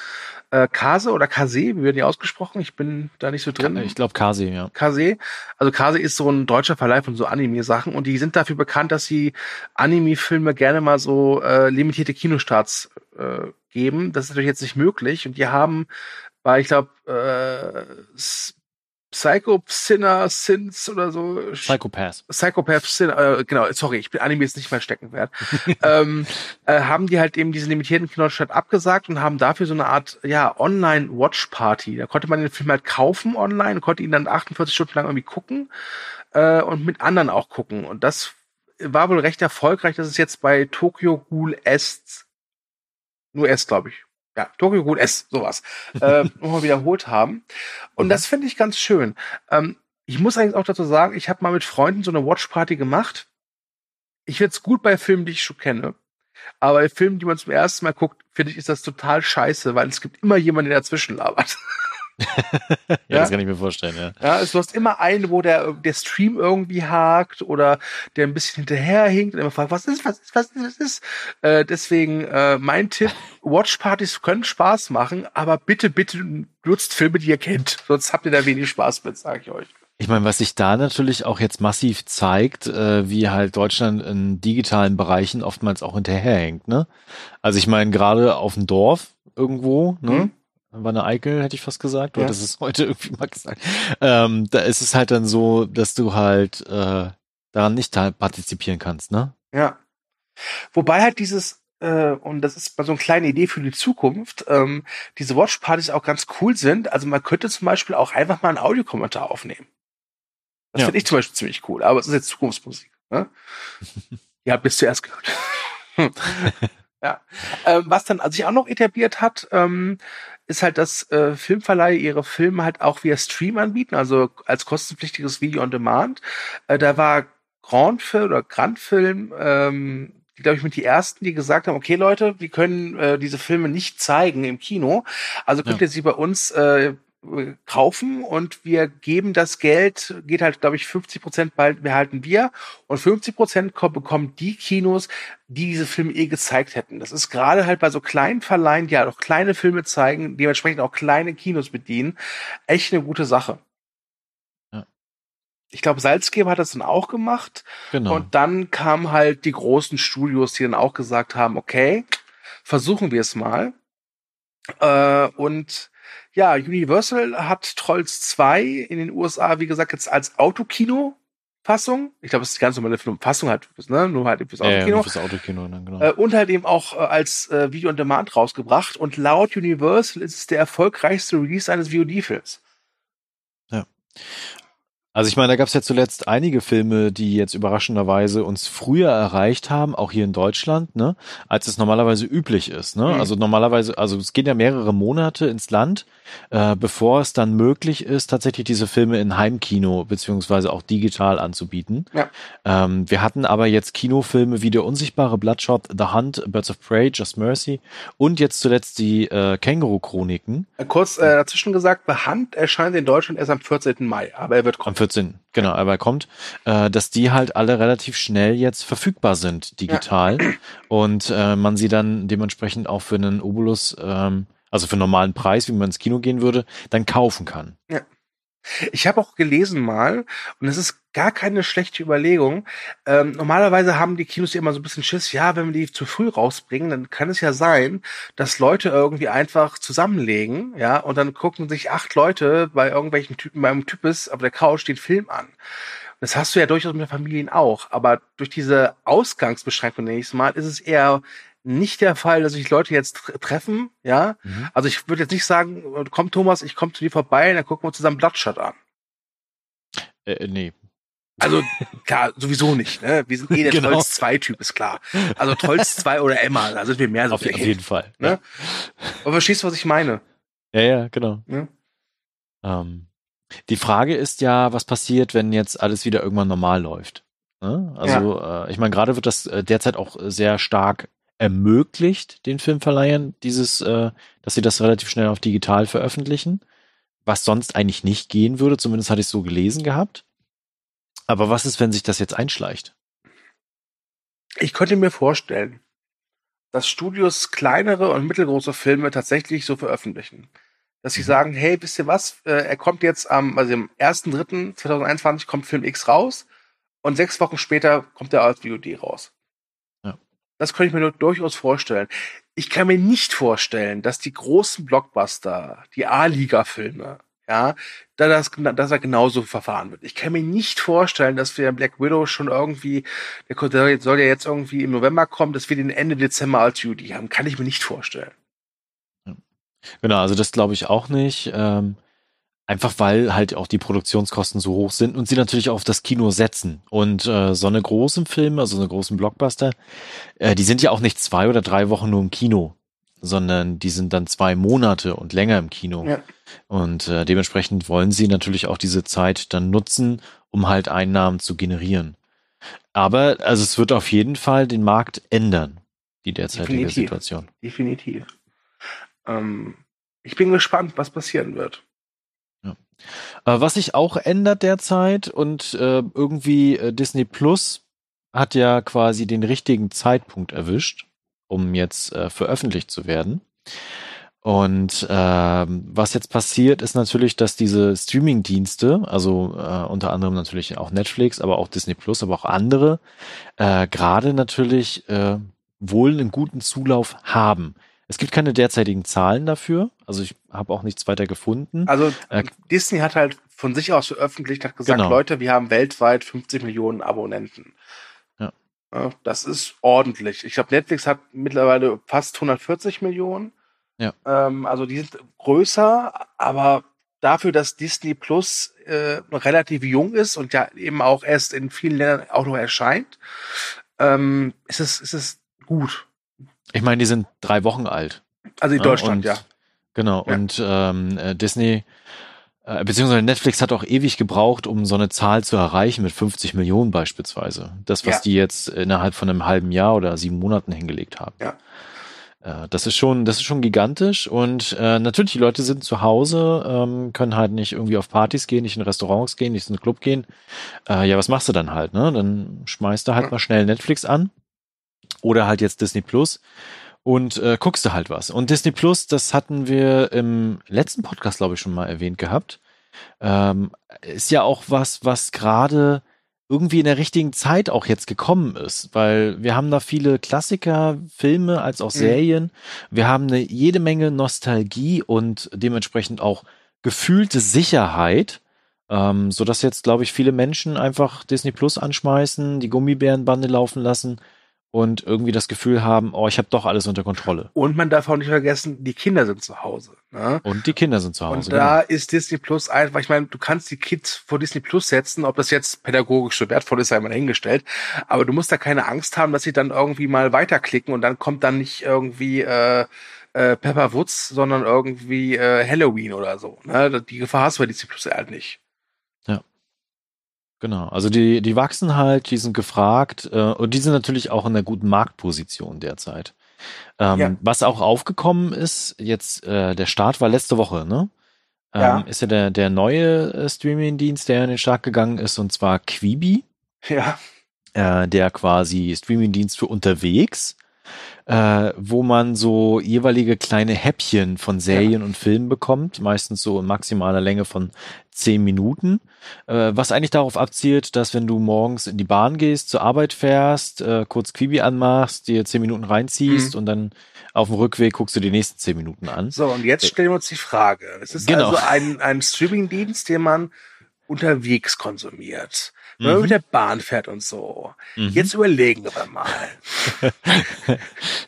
äh, Kase oder Kase, wie werden die ausgesprochen? Ich bin da nicht so drin. Ich glaube Kasi, ja. Kase. Also Kase ist so ein deutscher Verleih von so Anime-Sachen und die sind dafür bekannt, dass sie Anime-Filme gerne mal so äh, limitierte Kinostarts äh, geben. Das ist natürlich jetzt nicht möglich und die haben bei, ich glaube, äh, Psycho Sinner Sins oder so. Psychopath. Psychopath Sinner, äh, genau, sorry, ich bin Anime jetzt nicht mein Steckenwert. ähm, äh, haben die halt eben diese limitierten Kinostart abgesagt und haben dafür so eine Art, ja, Online-Watch-Party. Da konnte man den Film halt kaufen online, konnte ihn dann 48 Stunden lang irgendwie gucken äh, und mit anderen auch gucken. Und das war wohl recht erfolgreich. Das ist jetzt bei Tokyo Ghoul S, nur S, glaube ich ja, Tokyo Ghoul S, sowas, äh, nochmal wiederholt haben. Und okay. das finde ich ganz schön. Ähm, ich muss eigentlich auch dazu sagen, ich habe mal mit Freunden so eine Watchparty gemacht. Ich finde es gut bei Filmen, die ich schon kenne. Aber bei Filmen, die man zum ersten Mal guckt, finde ich, ist das total scheiße, weil es gibt immer jemanden, der dazwischen labert. ja, ja, das kann ich mir vorstellen, ja. Ja, also du hast immer einen, wo der, der Stream irgendwie hakt oder der ein bisschen hinterherhinkt und immer fragt, was ist, was ist, was ist, was ist. Äh, deswegen äh, mein Tipp, Watchpartys können Spaß machen, aber bitte, bitte nutzt Filme, die ihr kennt. Sonst habt ihr da wenig Spaß mit, sage ich euch. Ich meine, was sich da natürlich auch jetzt massiv zeigt, äh, wie halt Deutschland in digitalen Bereichen oftmals auch hinterherhängt, ne? Also ich meine, gerade auf dem Dorf irgendwo, ne? Mhm war eine Eikel, hätte ich fast gesagt. Oder ja. das ist heute irgendwie mal gesagt. Ähm, da ist es halt dann so, dass du halt äh, daran nicht partizipieren kannst, ne? Ja. Wobei halt dieses, äh, und das ist mal so eine kleine Idee für die Zukunft, ähm, diese Watchpartys auch ganz cool sind. Also man könnte zum Beispiel auch einfach mal einen Audiokommentar aufnehmen. Das ja. finde ich zum Beispiel ziemlich cool, aber es ist jetzt Zukunftsmusik. Ne? Ihr habt es zuerst gehört. ja. Ähm, was dann also sich auch noch etabliert hat, ähm, ist halt, dass äh, Filmverleihe ihre Filme halt auch via Stream anbieten, also als kostenpflichtiges Video on Demand. Äh, da war Grand Film oder Grand Film, ähm, die glaube ich mit die ersten, die gesagt haben, okay Leute, wir können äh, diese Filme nicht zeigen im Kino, also könnt ja. ihr sie bei uns äh, kaufen und wir geben das Geld, geht halt, glaube ich, 50 Prozent bald behalten wir und 50 Prozent bekommen die Kinos, die diese Filme eh gezeigt hätten. Das ist gerade halt bei so kleinen Verleihen, die halt auch kleine Filme zeigen, dementsprechend auch kleine Kinos bedienen, echt eine gute Sache. Ja. Ich glaube, Salzgeber hat das dann auch gemacht. Genau. Und dann kamen halt die großen Studios, die dann auch gesagt haben, okay, versuchen wir es mal. Äh, und ja, Universal hat Trolls 2 in den USA, wie gesagt, jetzt als Autokino Fassung. Ich glaube, es ist die ganz normale Fassung halt, ne? nur halt fürs Autokino. Ja, fürs Autokino dann, genau. Äh, und halt eben auch äh, als äh, Video on Demand rausgebracht. Und laut Universal ist es der erfolgreichste Release eines VOD-Films. Ja. Also ich meine, da gab es ja zuletzt einige Filme, die jetzt überraschenderweise uns früher erreicht haben, auch hier in Deutschland, ne, als es normalerweise üblich ist. Ne? Mhm. Also normalerweise, also es gehen ja mehrere Monate ins Land, äh, bevor es dann möglich ist, tatsächlich diese Filme in Heimkino beziehungsweise auch digital anzubieten. Ja. Ähm, wir hatten aber jetzt Kinofilme wie Der unsichtbare Bloodshot, The Hunt, Birds of Prey, Just Mercy und jetzt zuletzt die äh, Känguru-Chroniken. Kurz äh, dazwischen gesagt, The Hunt erscheint in Deutschland erst am 14. Mai, aber er wird kommen. 14, genau, aber kommt, äh, dass die halt alle relativ schnell jetzt verfügbar sind, digital. Ja. Und äh, man sie dann dementsprechend auch für einen Obolus, ähm, also für einen normalen Preis, wie man ins Kino gehen würde, dann kaufen kann. Ja. Ich habe auch gelesen mal, und es ist gar keine schlechte Überlegung. Ähm, normalerweise haben die Kinos ja immer so ein bisschen Schiss, ja, wenn wir die zu früh rausbringen, dann kann es ja sein, dass Leute irgendwie einfach zusammenlegen, ja, und dann gucken sich acht Leute bei irgendwelchen Typen beim Types auf der Couch den Film an. Das hast du ja durchaus mit Familien auch, aber durch diese Ausgangsbeschränkung nächstes Mal ist es eher nicht der Fall, dass sich Leute jetzt treffen, ja. Mhm. Also ich würde jetzt nicht sagen, komm Thomas, ich komme zu dir vorbei, dann gucken wir uns zusammen Bloodshot an. Äh, äh nee. Also klar, sowieso nicht. Ne? Wir sind eh der genau. Trolls 2 Typ, ist klar. Also Trolls 2 oder Emma, da sind wir mehr so. Auf, auf jeden Fall. Ne? Ja. Aber verstehst du, was ich meine? Ja, ja, genau. Ja? Ähm, die Frage ist ja, was passiert, wenn jetzt alles wieder irgendwann normal läuft? Ne? Also ja. äh, ich meine, gerade wird das äh, derzeit auch sehr stark ermöglicht den Filmverleihern dieses, äh, dass sie das relativ schnell auf digital veröffentlichen, was sonst eigentlich nicht gehen würde. Zumindest hatte ich so gelesen gehabt. Aber was ist, wenn sich das jetzt einschleicht? Ich könnte mir vorstellen, dass Studios kleinere und mittelgroße Filme tatsächlich so veröffentlichen. Dass sie Mhm. sagen, hey, wisst ihr was, äh, er kommt jetzt am, also am 1.3.2021 kommt Film X raus und sechs Wochen später kommt er als VOD raus. Das könnte ich mir durchaus vorstellen. Ich kann mir nicht vorstellen, dass die großen Blockbuster, die A-Liga-Filme, ja, da das, dass er genauso verfahren wird. Ich kann mir nicht vorstellen, dass wir Black Widow schon irgendwie, der soll ja jetzt irgendwie im November kommen, dass wir den Ende Dezember als Judy haben. Kann ich mir nicht vorstellen. Genau, also das glaube ich auch nicht. Ähm, einfach weil halt auch die Produktionskosten so hoch sind und sie natürlich auch auf das Kino setzen. Und äh, so eine großen Filme, also so eine großen Blockbuster, äh, die sind ja auch nicht zwei oder drei Wochen nur im Kino, sondern die sind dann zwei Monate und länger im Kino. Ja. Und äh, dementsprechend wollen sie natürlich auch diese Zeit dann nutzen, um halt Einnahmen zu generieren. Aber also es wird auf jeden Fall den Markt ändern, die derzeitige Definitiv. Situation. Definitiv. Ähm, ich bin gespannt, was passieren wird. Äh, was sich auch ändert derzeit und äh, irgendwie äh, Disney Plus hat ja quasi den richtigen Zeitpunkt erwischt, um jetzt äh, veröffentlicht zu werden. Und ähm, was jetzt passiert, ist natürlich, dass diese Streaming-Dienste, also äh, unter anderem natürlich auch Netflix, aber auch Disney Plus, aber auch andere, äh, gerade natürlich wohl einen guten Zulauf haben. Es gibt keine derzeitigen Zahlen dafür, also ich habe auch nichts weiter gefunden. Also Äh, Disney hat halt von sich aus veröffentlicht, hat gesagt, Genau. Leute, wir haben weltweit 50 Millionen Abonnenten. Ja. Ja, das ist ordentlich. Ich glaube, Netflix hat mittlerweile fast 140 Millionen. Ja. Ähm, also die sind größer, aber dafür, dass Disney Plus äh, relativ jung ist und ja eben auch erst in vielen Ländern auch noch erscheint, ähm, ist es, ist es gut. Ich meine, die sind drei Wochen alt. Also in Deutschland, ja. Genau. Ja. Und ähm, äh, Disney, äh, beziehungsweise Netflix hat auch ewig gebraucht, um so eine Zahl zu erreichen mit 50 Millionen beispielsweise. Das, was Ja. die jetzt innerhalb von einem halben Jahr oder sieben Monaten hingelegt haben. Ja. Äh, das ist schon, das ist schon gigantisch und äh, natürlich, die Leute sind zu Hause, ähm, können halt nicht irgendwie auf Partys gehen, nicht in Restaurants gehen, nicht in den Club gehen. Äh, ja, was machst du dann halt, ne? Dann schmeißt du halt Ja. mal schnell Netflix an oder halt jetzt Disney Plus und äh, guckst du halt was. Und Disney Plus, das hatten wir im letzten Podcast, glaube ich, schon mal erwähnt gehabt, ähm, ist ja auch was, was gerade irgendwie in der richtigen Zeit auch jetzt gekommen ist, weil wir haben da viele Klassiker, Filme als auch Mhm. Serien. Wir haben eine jede Menge Nostalgie und dementsprechend auch gefühlte Sicherheit, ähm, so dass jetzt, glaube ich, viele Menschen einfach Disney Plus anschmeißen, die Gummibärenbande laufen lassen und irgendwie das Gefühl haben, oh, ich habe doch alles unter Kontrolle. Und man darf auch nicht vergessen, die Kinder sind zu Hause. Ne? Und die Kinder sind zu Hause. Und da genau. ist Disney Plus einfach, ich meine, du kannst die Kids vor Disney Plus setzen, ob das jetzt pädagogisch so wertvoll ist, sei mal dahingestellt. Aber du musst da keine Angst haben, dass sie dann irgendwie mal weiterklicken und dann kommt dann nicht irgendwie äh, äh, Pepper Woods, sondern irgendwie äh, Halloween oder so. Ne? Die Gefahr hast du bei Disney Plus halt nicht. Genau, also die, die wachsen halt, die sind gefragt äh, und die sind natürlich auch in einer guten Marktposition derzeit. Ähm, Ja. Was auch aufgekommen ist, jetzt äh, der Start war letzte Woche, ne? Ähm, Ja. Ist ja der, der neue äh, Streaming-Dienst, der in den Start gegangen ist, und zwar Quibi, Ja, äh, der quasi Streaming-Dienst für unterwegs, äh, wo man so jeweilige kleine Häppchen von Serien und Filmen bekommt, meistens so in maximaler Länge von zehn Minuten, äh, was eigentlich darauf abzielt, dass wenn du morgens in die Bahn gehst, zur Arbeit fährst, äh, kurz Quibi anmachst, dir zehn Minuten reinziehst Mhm. und dann auf dem Rückweg guckst du die nächsten zehn Minuten an. so und jetzt stellen wir uns die Frage. Es ist Genau. also ein, ein Streaming-Dienst, den man unterwegs konsumiert. Wenn man Mhm. mit der Bahn fährt und so. Mhm. Jetzt überlegen wir mal.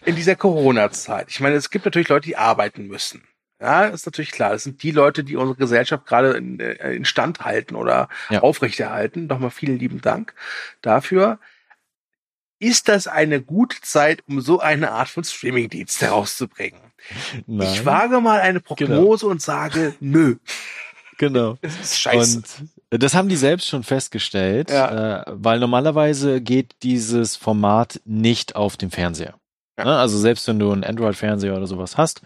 in dieser Corona-Zeit. Ich meine, es gibt natürlich Leute, die arbeiten müssen. Ja, ist natürlich klar. Das sind die Leute, die unsere Gesellschaft gerade in, äh, in Stand halten oder Ja. aufrechterhalten. Nochmal vielen lieben Dank dafür. Ist das eine gute Zeit, um so eine Art von Streamingdienst herauszubringen? Nein. Ich wage mal eine Prognose und sage, nö, genau. es ist scheiße. Und das haben die selbst schon festgestellt, Ja. äh, weil normalerweise geht dieses Format nicht auf dem Fernseher. Ja. Ne? Also selbst wenn du einen Android-Fernseher oder sowas hast,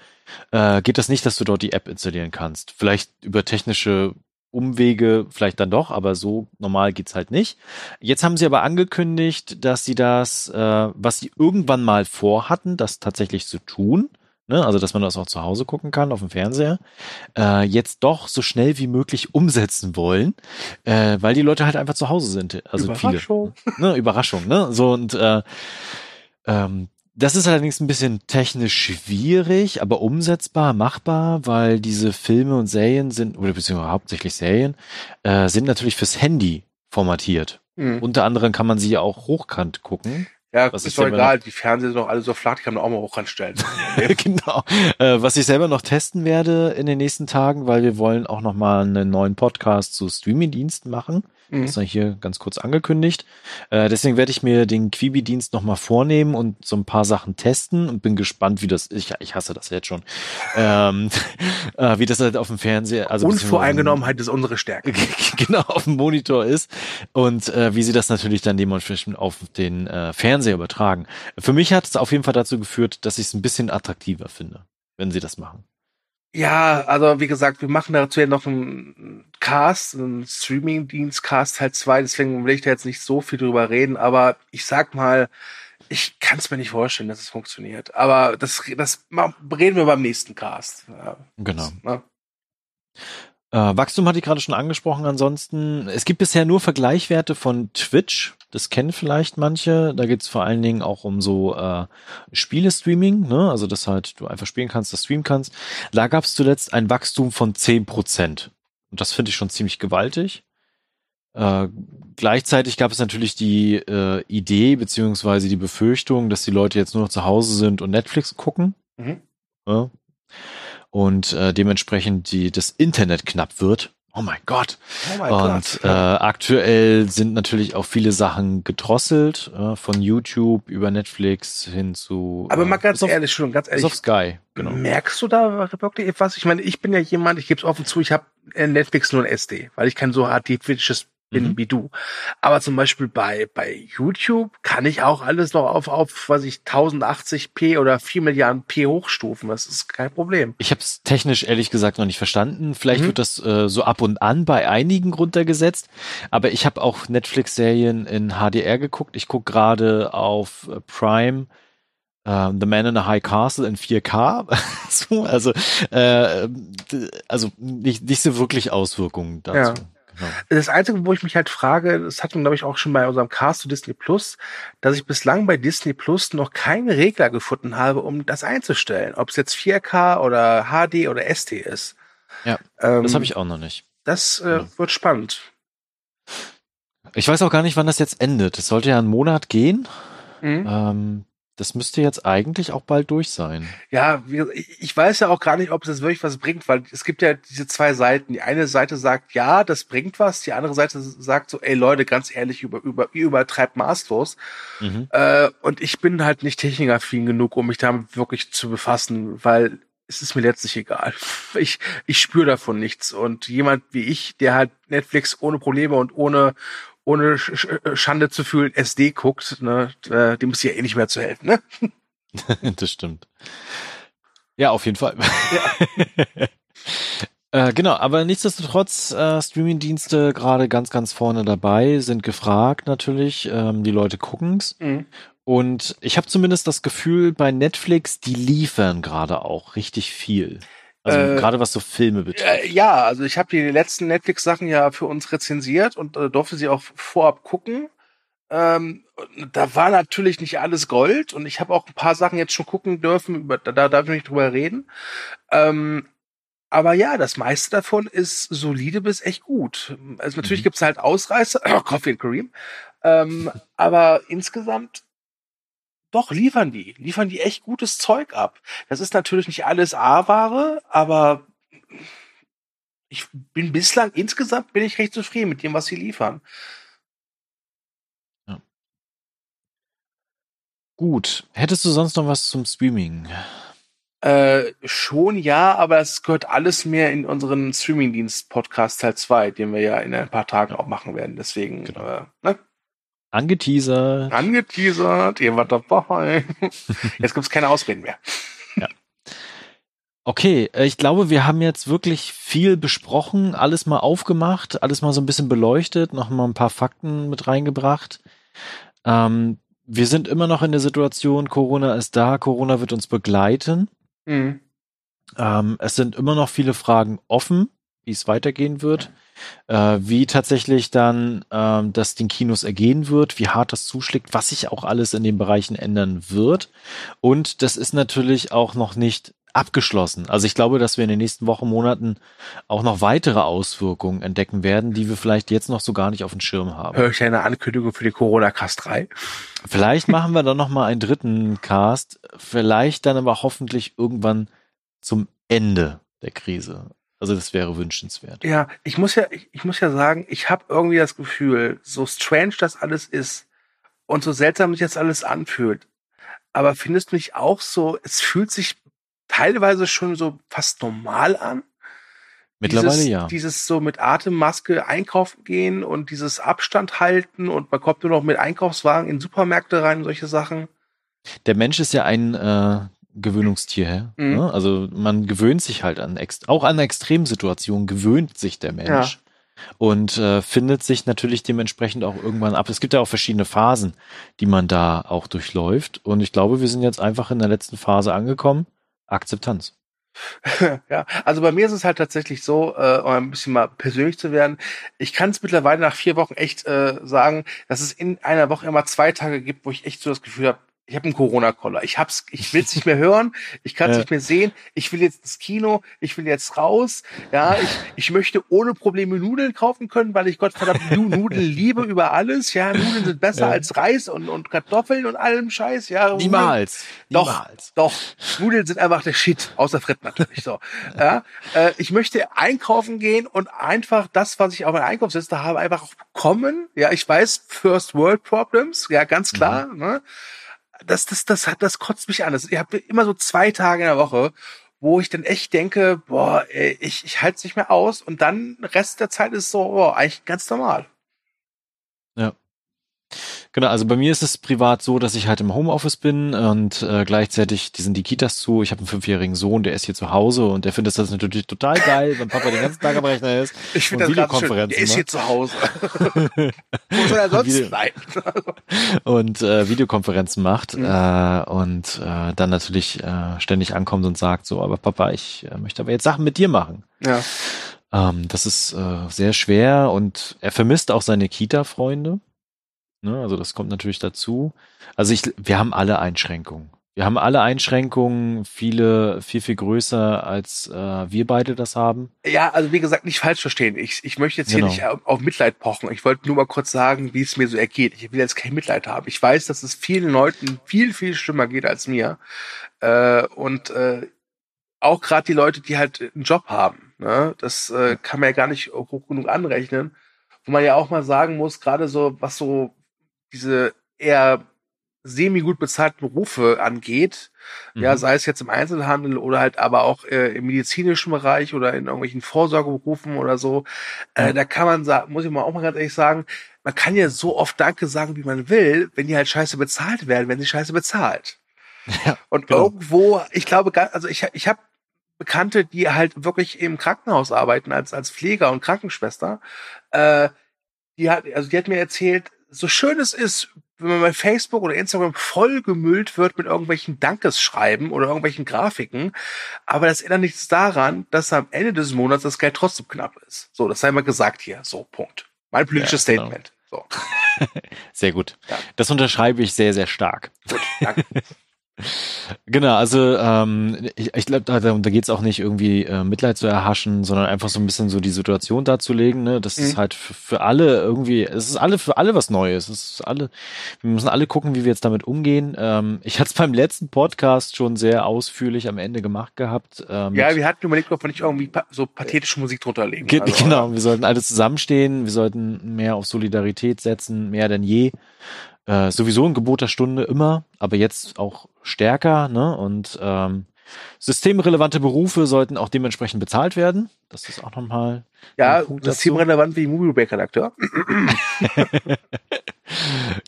äh, geht das nicht, dass du dort die App installieren kannst. Vielleicht über technische Umwege vielleicht dann doch, aber so normal geht's halt nicht. Jetzt haben sie aber angekündigt, dass sie das, äh, was sie irgendwann mal vorhatten, das tatsächlich zu tun, ne, also dass man das auch zu Hause gucken kann auf dem Fernseher, äh, jetzt doch so schnell wie möglich umsetzen wollen, äh, weil die Leute halt einfach zu Hause sind. Also Überraschung. viele. Ne, Überraschung, ne? So und äh, ähm, das ist allerdings ein bisschen technisch schwierig, aber umsetzbar, machbar, weil diese Filme und Serien sind, oder beziehungsweise hauptsächlich Serien, äh, sind natürlich fürs Handy formatiert. Mhm. Unter anderem kann man sie ja auch hochkant gucken. Ja, Was ist doch egal, die Fernseher sind doch alle so flach, die kann man auch mal hochranstellen. genau. Äh, was ich selber noch testen werde in den nächsten Tagen, weil wir wollen auch noch mal einen neuen Podcast zu Streaming-Diensten machen. Mhm. Das ist ja hier ganz kurz angekündigt. Äh, deswegen werde ich mir den Quibi-Dienst noch mal vornehmen und so ein paar Sachen testen und bin gespannt, wie das ich, ich hasse das jetzt schon, ähm, äh, wie das halt auf dem Fernseher, also Unvoreingenommenheit ist unsere Stärke. genau auf dem Monitor ist und äh, wie sie das natürlich dann dementsprechend auf den äh, Fernseher übertragen. Für mich hat es auf jeden Fall dazu geführt, dass ich es ein bisschen attraktiver finde, wenn sie das machen. Ja, also wie gesagt, wir machen dazu ja noch einen Cast, einen Streaming-Dienst, Cast Teil 2, deswegen will ich da jetzt nicht so viel drüber reden, aber ich sag mal, ich kann es mir nicht vorstellen, dass es funktioniert. Aber das, das reden wir beim nächsten Cast. Ja, Genau. das, ne? Äh, Wachstum hatte ich gerade schon angesprochen. Ansonsten, es gibt bisher nur Vergleichwerte von Twitch. Das kennen vielleicht manche. Da geht's vor allen Dingen auch um so äh, Spiele-Streaming, ne? Also, dass halt du einfach spielen kannst, das streamen kannst. Da gab's zuletzt ein Wachstum von 10%. Und das finde ich schon ziemlich gewaltig. Äh, gleichzeitig gab es natürlich die äh, Idee beziehungsweise die Befürchtung, dass die Leute jetzt nur noch zu Hause sind und Netflix gucken. Mhm. Ja. Und äh, dementsprechend die, das Internet knapp wird. Oh mein Gott. Oh mein Und Gott. äh, aktuell sind natürlich auch viele Sachen gedrosselt, äh, von YouTube über Netflix hin zu. Aber äh, mal ganz bis auf, ehrlich, schon ganz ehrlich, auf Sky, genau. merkst du da wirklich etwas? Ich meine, ich bin ja jemand, ich gebe es offen zu, ich habe Netflix nur ein SD, weil ich kein so HD-kritisches bin Mhm. wie du. Aber zum Beispiel bei, bei YouTube kann ich auch alles noch auf, auf, was ich, 1080p oder 4 Milliarden P hochstufen. Das ist kein Problem. Ich habe es technisch ehrlich gesagt noch nicht verstanden. Vielleicht Mhm. wird das äh, so ab und an bei einigen runtergesetzt. Aber ich habe auch Netflix-Serien in HDR geguckt. Ich gucke gerade auf Prime äh, The Man in a High Castle in 4K. so, also äh, also nicht, nicht so wirklich Auswirkungen dazu. Ja. Das Einzige, wo ich mich halt frage, das hatten wir, glaube ich, auch schon bei unserem Cast zu Disney Plus, dass ich bislang bei Disney Plus noch keinen Regler gefunden habe, um das einzustellen. Ob es jetzt 4K oder HD oder ST ist. Ja, ähm, Das habe ich auch noch nicht. Das äh, Ja. wird spannend. Ich weiß auch gar nicht, wann das jetzt endet. Es sollte ja einen Monat gehen. Mhm. Ähm, das müsste jetzt eigentlich auch bald durch sein. Ja, ich weiß ja auch gar nicht, ob es jetzt wirklich was bringt, weil es gibt ja diese zwei Seiten. Die eine Seite sagt, ja, das bringt was. Die andere Seite sagt so, ey Leute, ganz ehrlich, über, über, ihr übertreibt maßlos. Mhm. Äh, und ich bin halt nicht technikaffin genug, um mich damit wirklich zu befassen, weil es ist mir letztlich egal. Ich, ich spüre davon nichts. Und jemand wie ich, der halt Netflix ohne Probleme und ohne, ohne Sch- Schande zu fühlen SD guckt, ne, äh, dem ist ja eh nicht mehr zu helfen, ne? das stimmt. Ja, auf jeden Fall. äh, genau, aber nichtsdestotrotz, äh, Streaming-Dienste gerade ganz, ganz vorne dabei, sind gefragt natürlich. Ähm, die Leute gucken's. Mhm. Und ich habe zumindest das Gefühl, bei Netflix, die liefern gerade auch richtig viel. Also Äh, gerade was so Filme betrifft. Äh, ja, also ich habe die letzten Netflix-Sachen ja für uns rezensiert und äh, durfte sie auch vorab gucken. Ähm, da war natürlich nicht alles Gold und ich habe auch ein paar Sachen jetzt schon gucken dürfen, über, da, da darf ich nicht drüber reden. Ähm, aber ja, das meiste davon ist solide bis echt gut. Also natürlich Mhm. gibt's halt Ausreißer, Coffee and Cream, ähm, aber insgesamt doch liefern die, liefern die echt gutes Zeug ab. Das ist natürlich nicht alles A-Ware, aber ich bin bislang insgesamt bin ich recht zufrieden mit dem, was sie liefern. Gut. Hättest du sonst noch was zum Streaming? Äh, schon ja, aber es gehört alles mehr in unseren Streamingdienst-Podcast Teil 2, den wir ja in ein paar Tagen auch machen werden. Deswegen, Genau. äh, ne? Angeteasert. angeteasert, ihr wart dabei. Jetzt gibt's keine Ausreden mehr. Okay, äh, ich glaube, wir haben jetzt wirklich viel besprochen, alles mal aufgemacht, alles mal so ein bisschen beleuchtet, noch mal ein paar Fakten mit reingebracht. Ähm, wir sind immer noch in der Situation, Corona ist da, Corona wird uns begleiten. Mhm. Ähm, es sind immer noch viele Fragen offen, wie es weitergehen wird, äh, wie tatsächlich dann ähm, das den Kinos ergehen wird, wie hart das zuschlägt, was sich auch alles in den Bereichen ändern wird. Und das ist natürlich auch noch nicht abgeschlossen. Also ich glaube, dass wir in den nächsten Wochen, Monaten auch noch weitere Auswirkungen entdecken werden, die wir vielleicht jetzt noch so gar nicht auf dem Schirm haben. Höre ich eine Ankündigung für die Corona-Cast 3? Vielleicht machen wir dann noch mal einen dritten Cast, vielleicht dann aber hoffentlich irgendwann zum Ende der Krise. Also das wäre wünschenswert. Ja, ich muss ja, ich, ich muss ja sagen, ich habe irgendwie das Gefühl, so strange das alles ist und so seltsam sich das alles anfühlt. Aber findest du nicht auch so, es fühlt sich teilweise schon so fast normal an? Mittlerweile dieses, ja. Dieses so mit Atemmaske einkaufen gehen und dieses Abstand halten und man kommt nur noch mit Einkaufswagen in Supermärkte rein und solche Sachen. Der Mensch ist ja ein äh, Gewöhnungstier. Mhm. Ne? Also man gewöhnt sich halt an, auch an Extremsituationen gewöhnt sich der Mensch. Und äh, findet sich natürlich dementsprechend auch irgendwann ab. Es gibt ja auch verschiedene Phasen, die man da auch durchläuft. Und ich glaube, wir sind jetzt einfach in der letzten Phase angekommen. Akzeptanz. ja, also bei mir ist es halt tatsächlich so, äh, um ein bisschen mal persönlich zu werden. Ich kann es mittlerweile nach vier Wochen echt äh, sagen, dass es in einer Woche immer zwei Tage gibt, wo ich echt so das Gefühl habe, ich habe einen Corona-Koller. Ich hab's, ich will's nicht mehr hören, ich kann es Ja. nicht mehr sehen. Ich will jetzt ins Kino, ich will jetzt raus. Ja, ich, ich möchte ohne Probleme Nudeln kaufen können, weil ich Gottverdammt Nu- Nudeln liebe über alles. Ja, Nudeln sind besser Ja. als Reis und, und Kartoffeln und allem Scheiß. Ja, Niemals. doch, Niemals. doch. Nudeln sind einfach der Shit, außer Frit natürlich so. Ja, äh, ich möchte einkaufen gehen und einfach das, was ich auf meiner Einkaufsliste habe, einfach auch bekommen. Ja, ich weiß, First World Problems, ja, ganz klar. Ne? Das, das, das, hat, das kotzt mich an. Das, ich habe immer so zwei Tage in der Woche, wo ich dann echt denke, boah, ey, ich, ich halte es nicht mehr aus und dann Rest der Zeit ist so, boah, eigentlich ganz normal. Genau, also bei mir ist es privat so, dass ich halt im Homeoffice bin und äh, gleichzeitig, die sind die Kitas zu. Ich habe einen fünfjährigen Sohn, der ist hier zu Hause und der findet das natürlich total geil, wenn Papa den ganzen Tag am Rechner ist. Ich finde das gerade schön. Videokonferenzen Der ist hier zu Hause. Wo soll er sonst Video- sein? und äh, Videokonferenzen macht Mhm. äh, und äh, dann natürlich äh, ständig ankommt und sagt so, aber Papa, ich äh, möchte aber jetzt Sachen mit dir machen. ja. Ähm, das ist äh, sehr schwer und er vermisst auch seine Kita-Freunde. Ne, also das kommt natürlich dazu. Also ich, wir haben alle Einschränkungen. Wir haben alle Einschränkungen, viele viel, viel größer, als äh, wir beide das haben. Ja, also wie gesagt, nicht falsch verstehen. Ich, ich möchte jetzt hier Genau. nicht auf, auf Mitleid pochen. Ich wollte nur mal kurz sagen, wie es mir so ergeht. Ich will jetzt kein Mitleid haben. Ich weiß, dass es vielen Leuten viel, viel schlimmer geht als mir. Äh, und äh, auch gerade die Leute, die halt einen Job haben. Ne? Das äh, kann man ja gar nicht hoch genug anrechnen. Wo man ja auch mal sagen muss, gerade so, was so diese eher semi-gut bezahlten Berufe angeht, ja, Mhm. sei es jetzt im Einzelhandel oder halt aber auch äh, im medizinischen Bereich oder in irgendwelchen Vorsorgeberufen oder so. Äh, Ja. da kann man sagen, muss ich mal auch mal ganz ehrlich sagen, man kann ja so oft Danke sagen, wie man will, wenn die halt scheiße bezahlt werden, wenn sie scheiße bezahlt. Ja, Und genau. irgendwo, ich glaube, also ich, ich habe Bekannte, die halt wirklich im Krankenhaus arbeiten als, als Pfleger und Krankenschwester. Äh, die hat, also die hat mir erzählt, so schön es ist, wenn man bei Facebook oder Instagram vollgemüllt wird mit irgendwelchen Dankesschreiben oder irgendwelchen Grafiken, aber das ändert nichts daran, dass am Ende des Monats das Geld trotzdem knapp ist. So, das sei mal gesagt hier. So, Punkt. Mein politisches Ja, genau. Statement. So, Sehr gut. Ja. Das unterschreibe ich sehr, sehr stark. gut, danke. Genau, also ähm, ich, ich glaube, da, da geht es auch nicht irgendwie äh, Mitleid zu erhaschen, sondern einfach so ein bisschen so die Situation darzulegen. Ne? Das ist Mhm. halt für, für alle irgendwie, es ist alle für alle was Neues. Es ist alle, wir müssen alle gucken, wie wir jetzt damit umgehen. Ähm, ich hatte es beim letzten Podcast schon sehr ausführlich am Ende gemacht gehabt. Äh, mit- ja, wir hatten überlegt, ob wir nicht irgendwie pa so pathetische Musik drunter legen. Ge Also, genau, wir sollten alle zusammenstehen, wir sollten mehr auf Solidarität setzen, mehr denn je. Äh, sowieso ein Gebot der Stunde immer, aber jetzt auch stärker, ne? Und ähm, systemrelevante Berufe sollten auch dementsprechend bezahlt werden. Das ist auch nochmal Ja, systemrelevant wie Movie-Redakteur.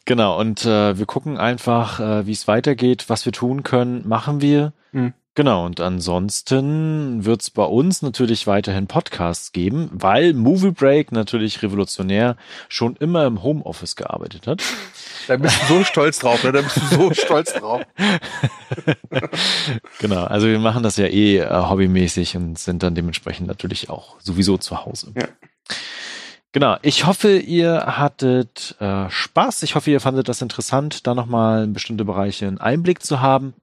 Genau, und äh, wir gucken einfach, äh, wie es weitergeht, was wir tun können, machen wir. Mhm. Genau, und ansonsten wird's bei uns natürlich weiterhin Podcasts geben, weil Movie Break natürlich revolutionär schon immer im Homeoffice gearbeitet hat. Da bist du so stolz drauf, ne? Da bist du so stolz drauf. genau, also wir machen das ja eh äh, hobbymäßig und sind dann dementsprechend natürlich auch sowieso zu Hause. Ja. Genau, ich hoffe, ihr hattet äh, Spaß. Ich hoffe, ihr fandet das interessant, da nochmal in bestimmte Bereiche einen Einblick zu haben.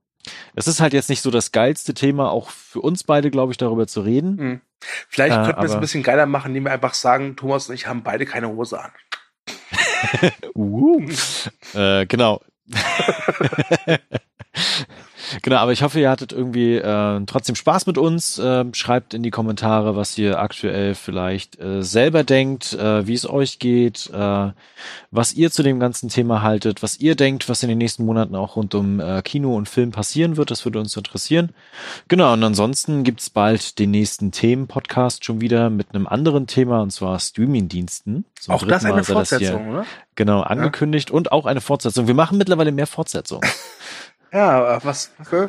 Es ist halt jetzt nicht so das geilste Thema, auch für uns beide, glaube ich, darüber zu reden. Hm. Vielleicht Äh, könnten wir es ein bisschen geiler machen, indem wir einfach sagen, Thomas und ich haben beide keine Hose an. Uh. äh, genau. genau, aber ich hoffe, ihr hattet irgendwie äh, trotzdem Spaß mit uns. Ähm, schreibt in die Kommentare, was ihr aktuell vielleicht äh, selber denkt, äh, wie es euch geht, äh, was ihr zu dem ganzen Thema haltet, was ihr denkt, was in den nächsten Monaten auch rund um äh, Kino und Film passieren wird. Das würde uns interessieren. Genau, und ansonsten gibt's bald den nächsten Themen-Podcast schon wieder mit einem anderen Thema, und zwar Streaming-Diensten. Zum Auch das eine sei das hier- Fortsetzung, oder? Genau, angekündigt und auch eine Fortsetzung. Wir machen mittlerweile mehr Fortsetzungen. Ja, aber was okay.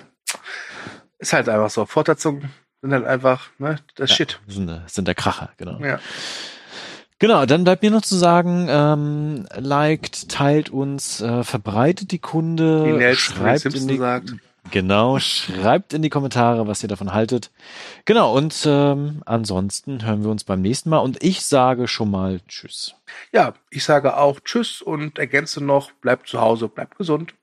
ist halt einfach so. Fortsetzungen sind halt einfach, ne, das Shit. sind, äh, sind der Kracher, genau. Ja. Genau, dann bleibt mir noch zu sagen, ähm, liked, teilt uns, äh, verbreitet die Kunde, Wie Nelson schreibt in die, sagt. genau, schreibt in die Kommentare, was ihr davon haltet. Genau, und ähm, ansonsten hören wir uns beim nächsten Mal und ich sage schon mal Tschüss. Ja, ich sage auch Tschüss und ergänze noch, bleibt zu Hause, bleibt gesund.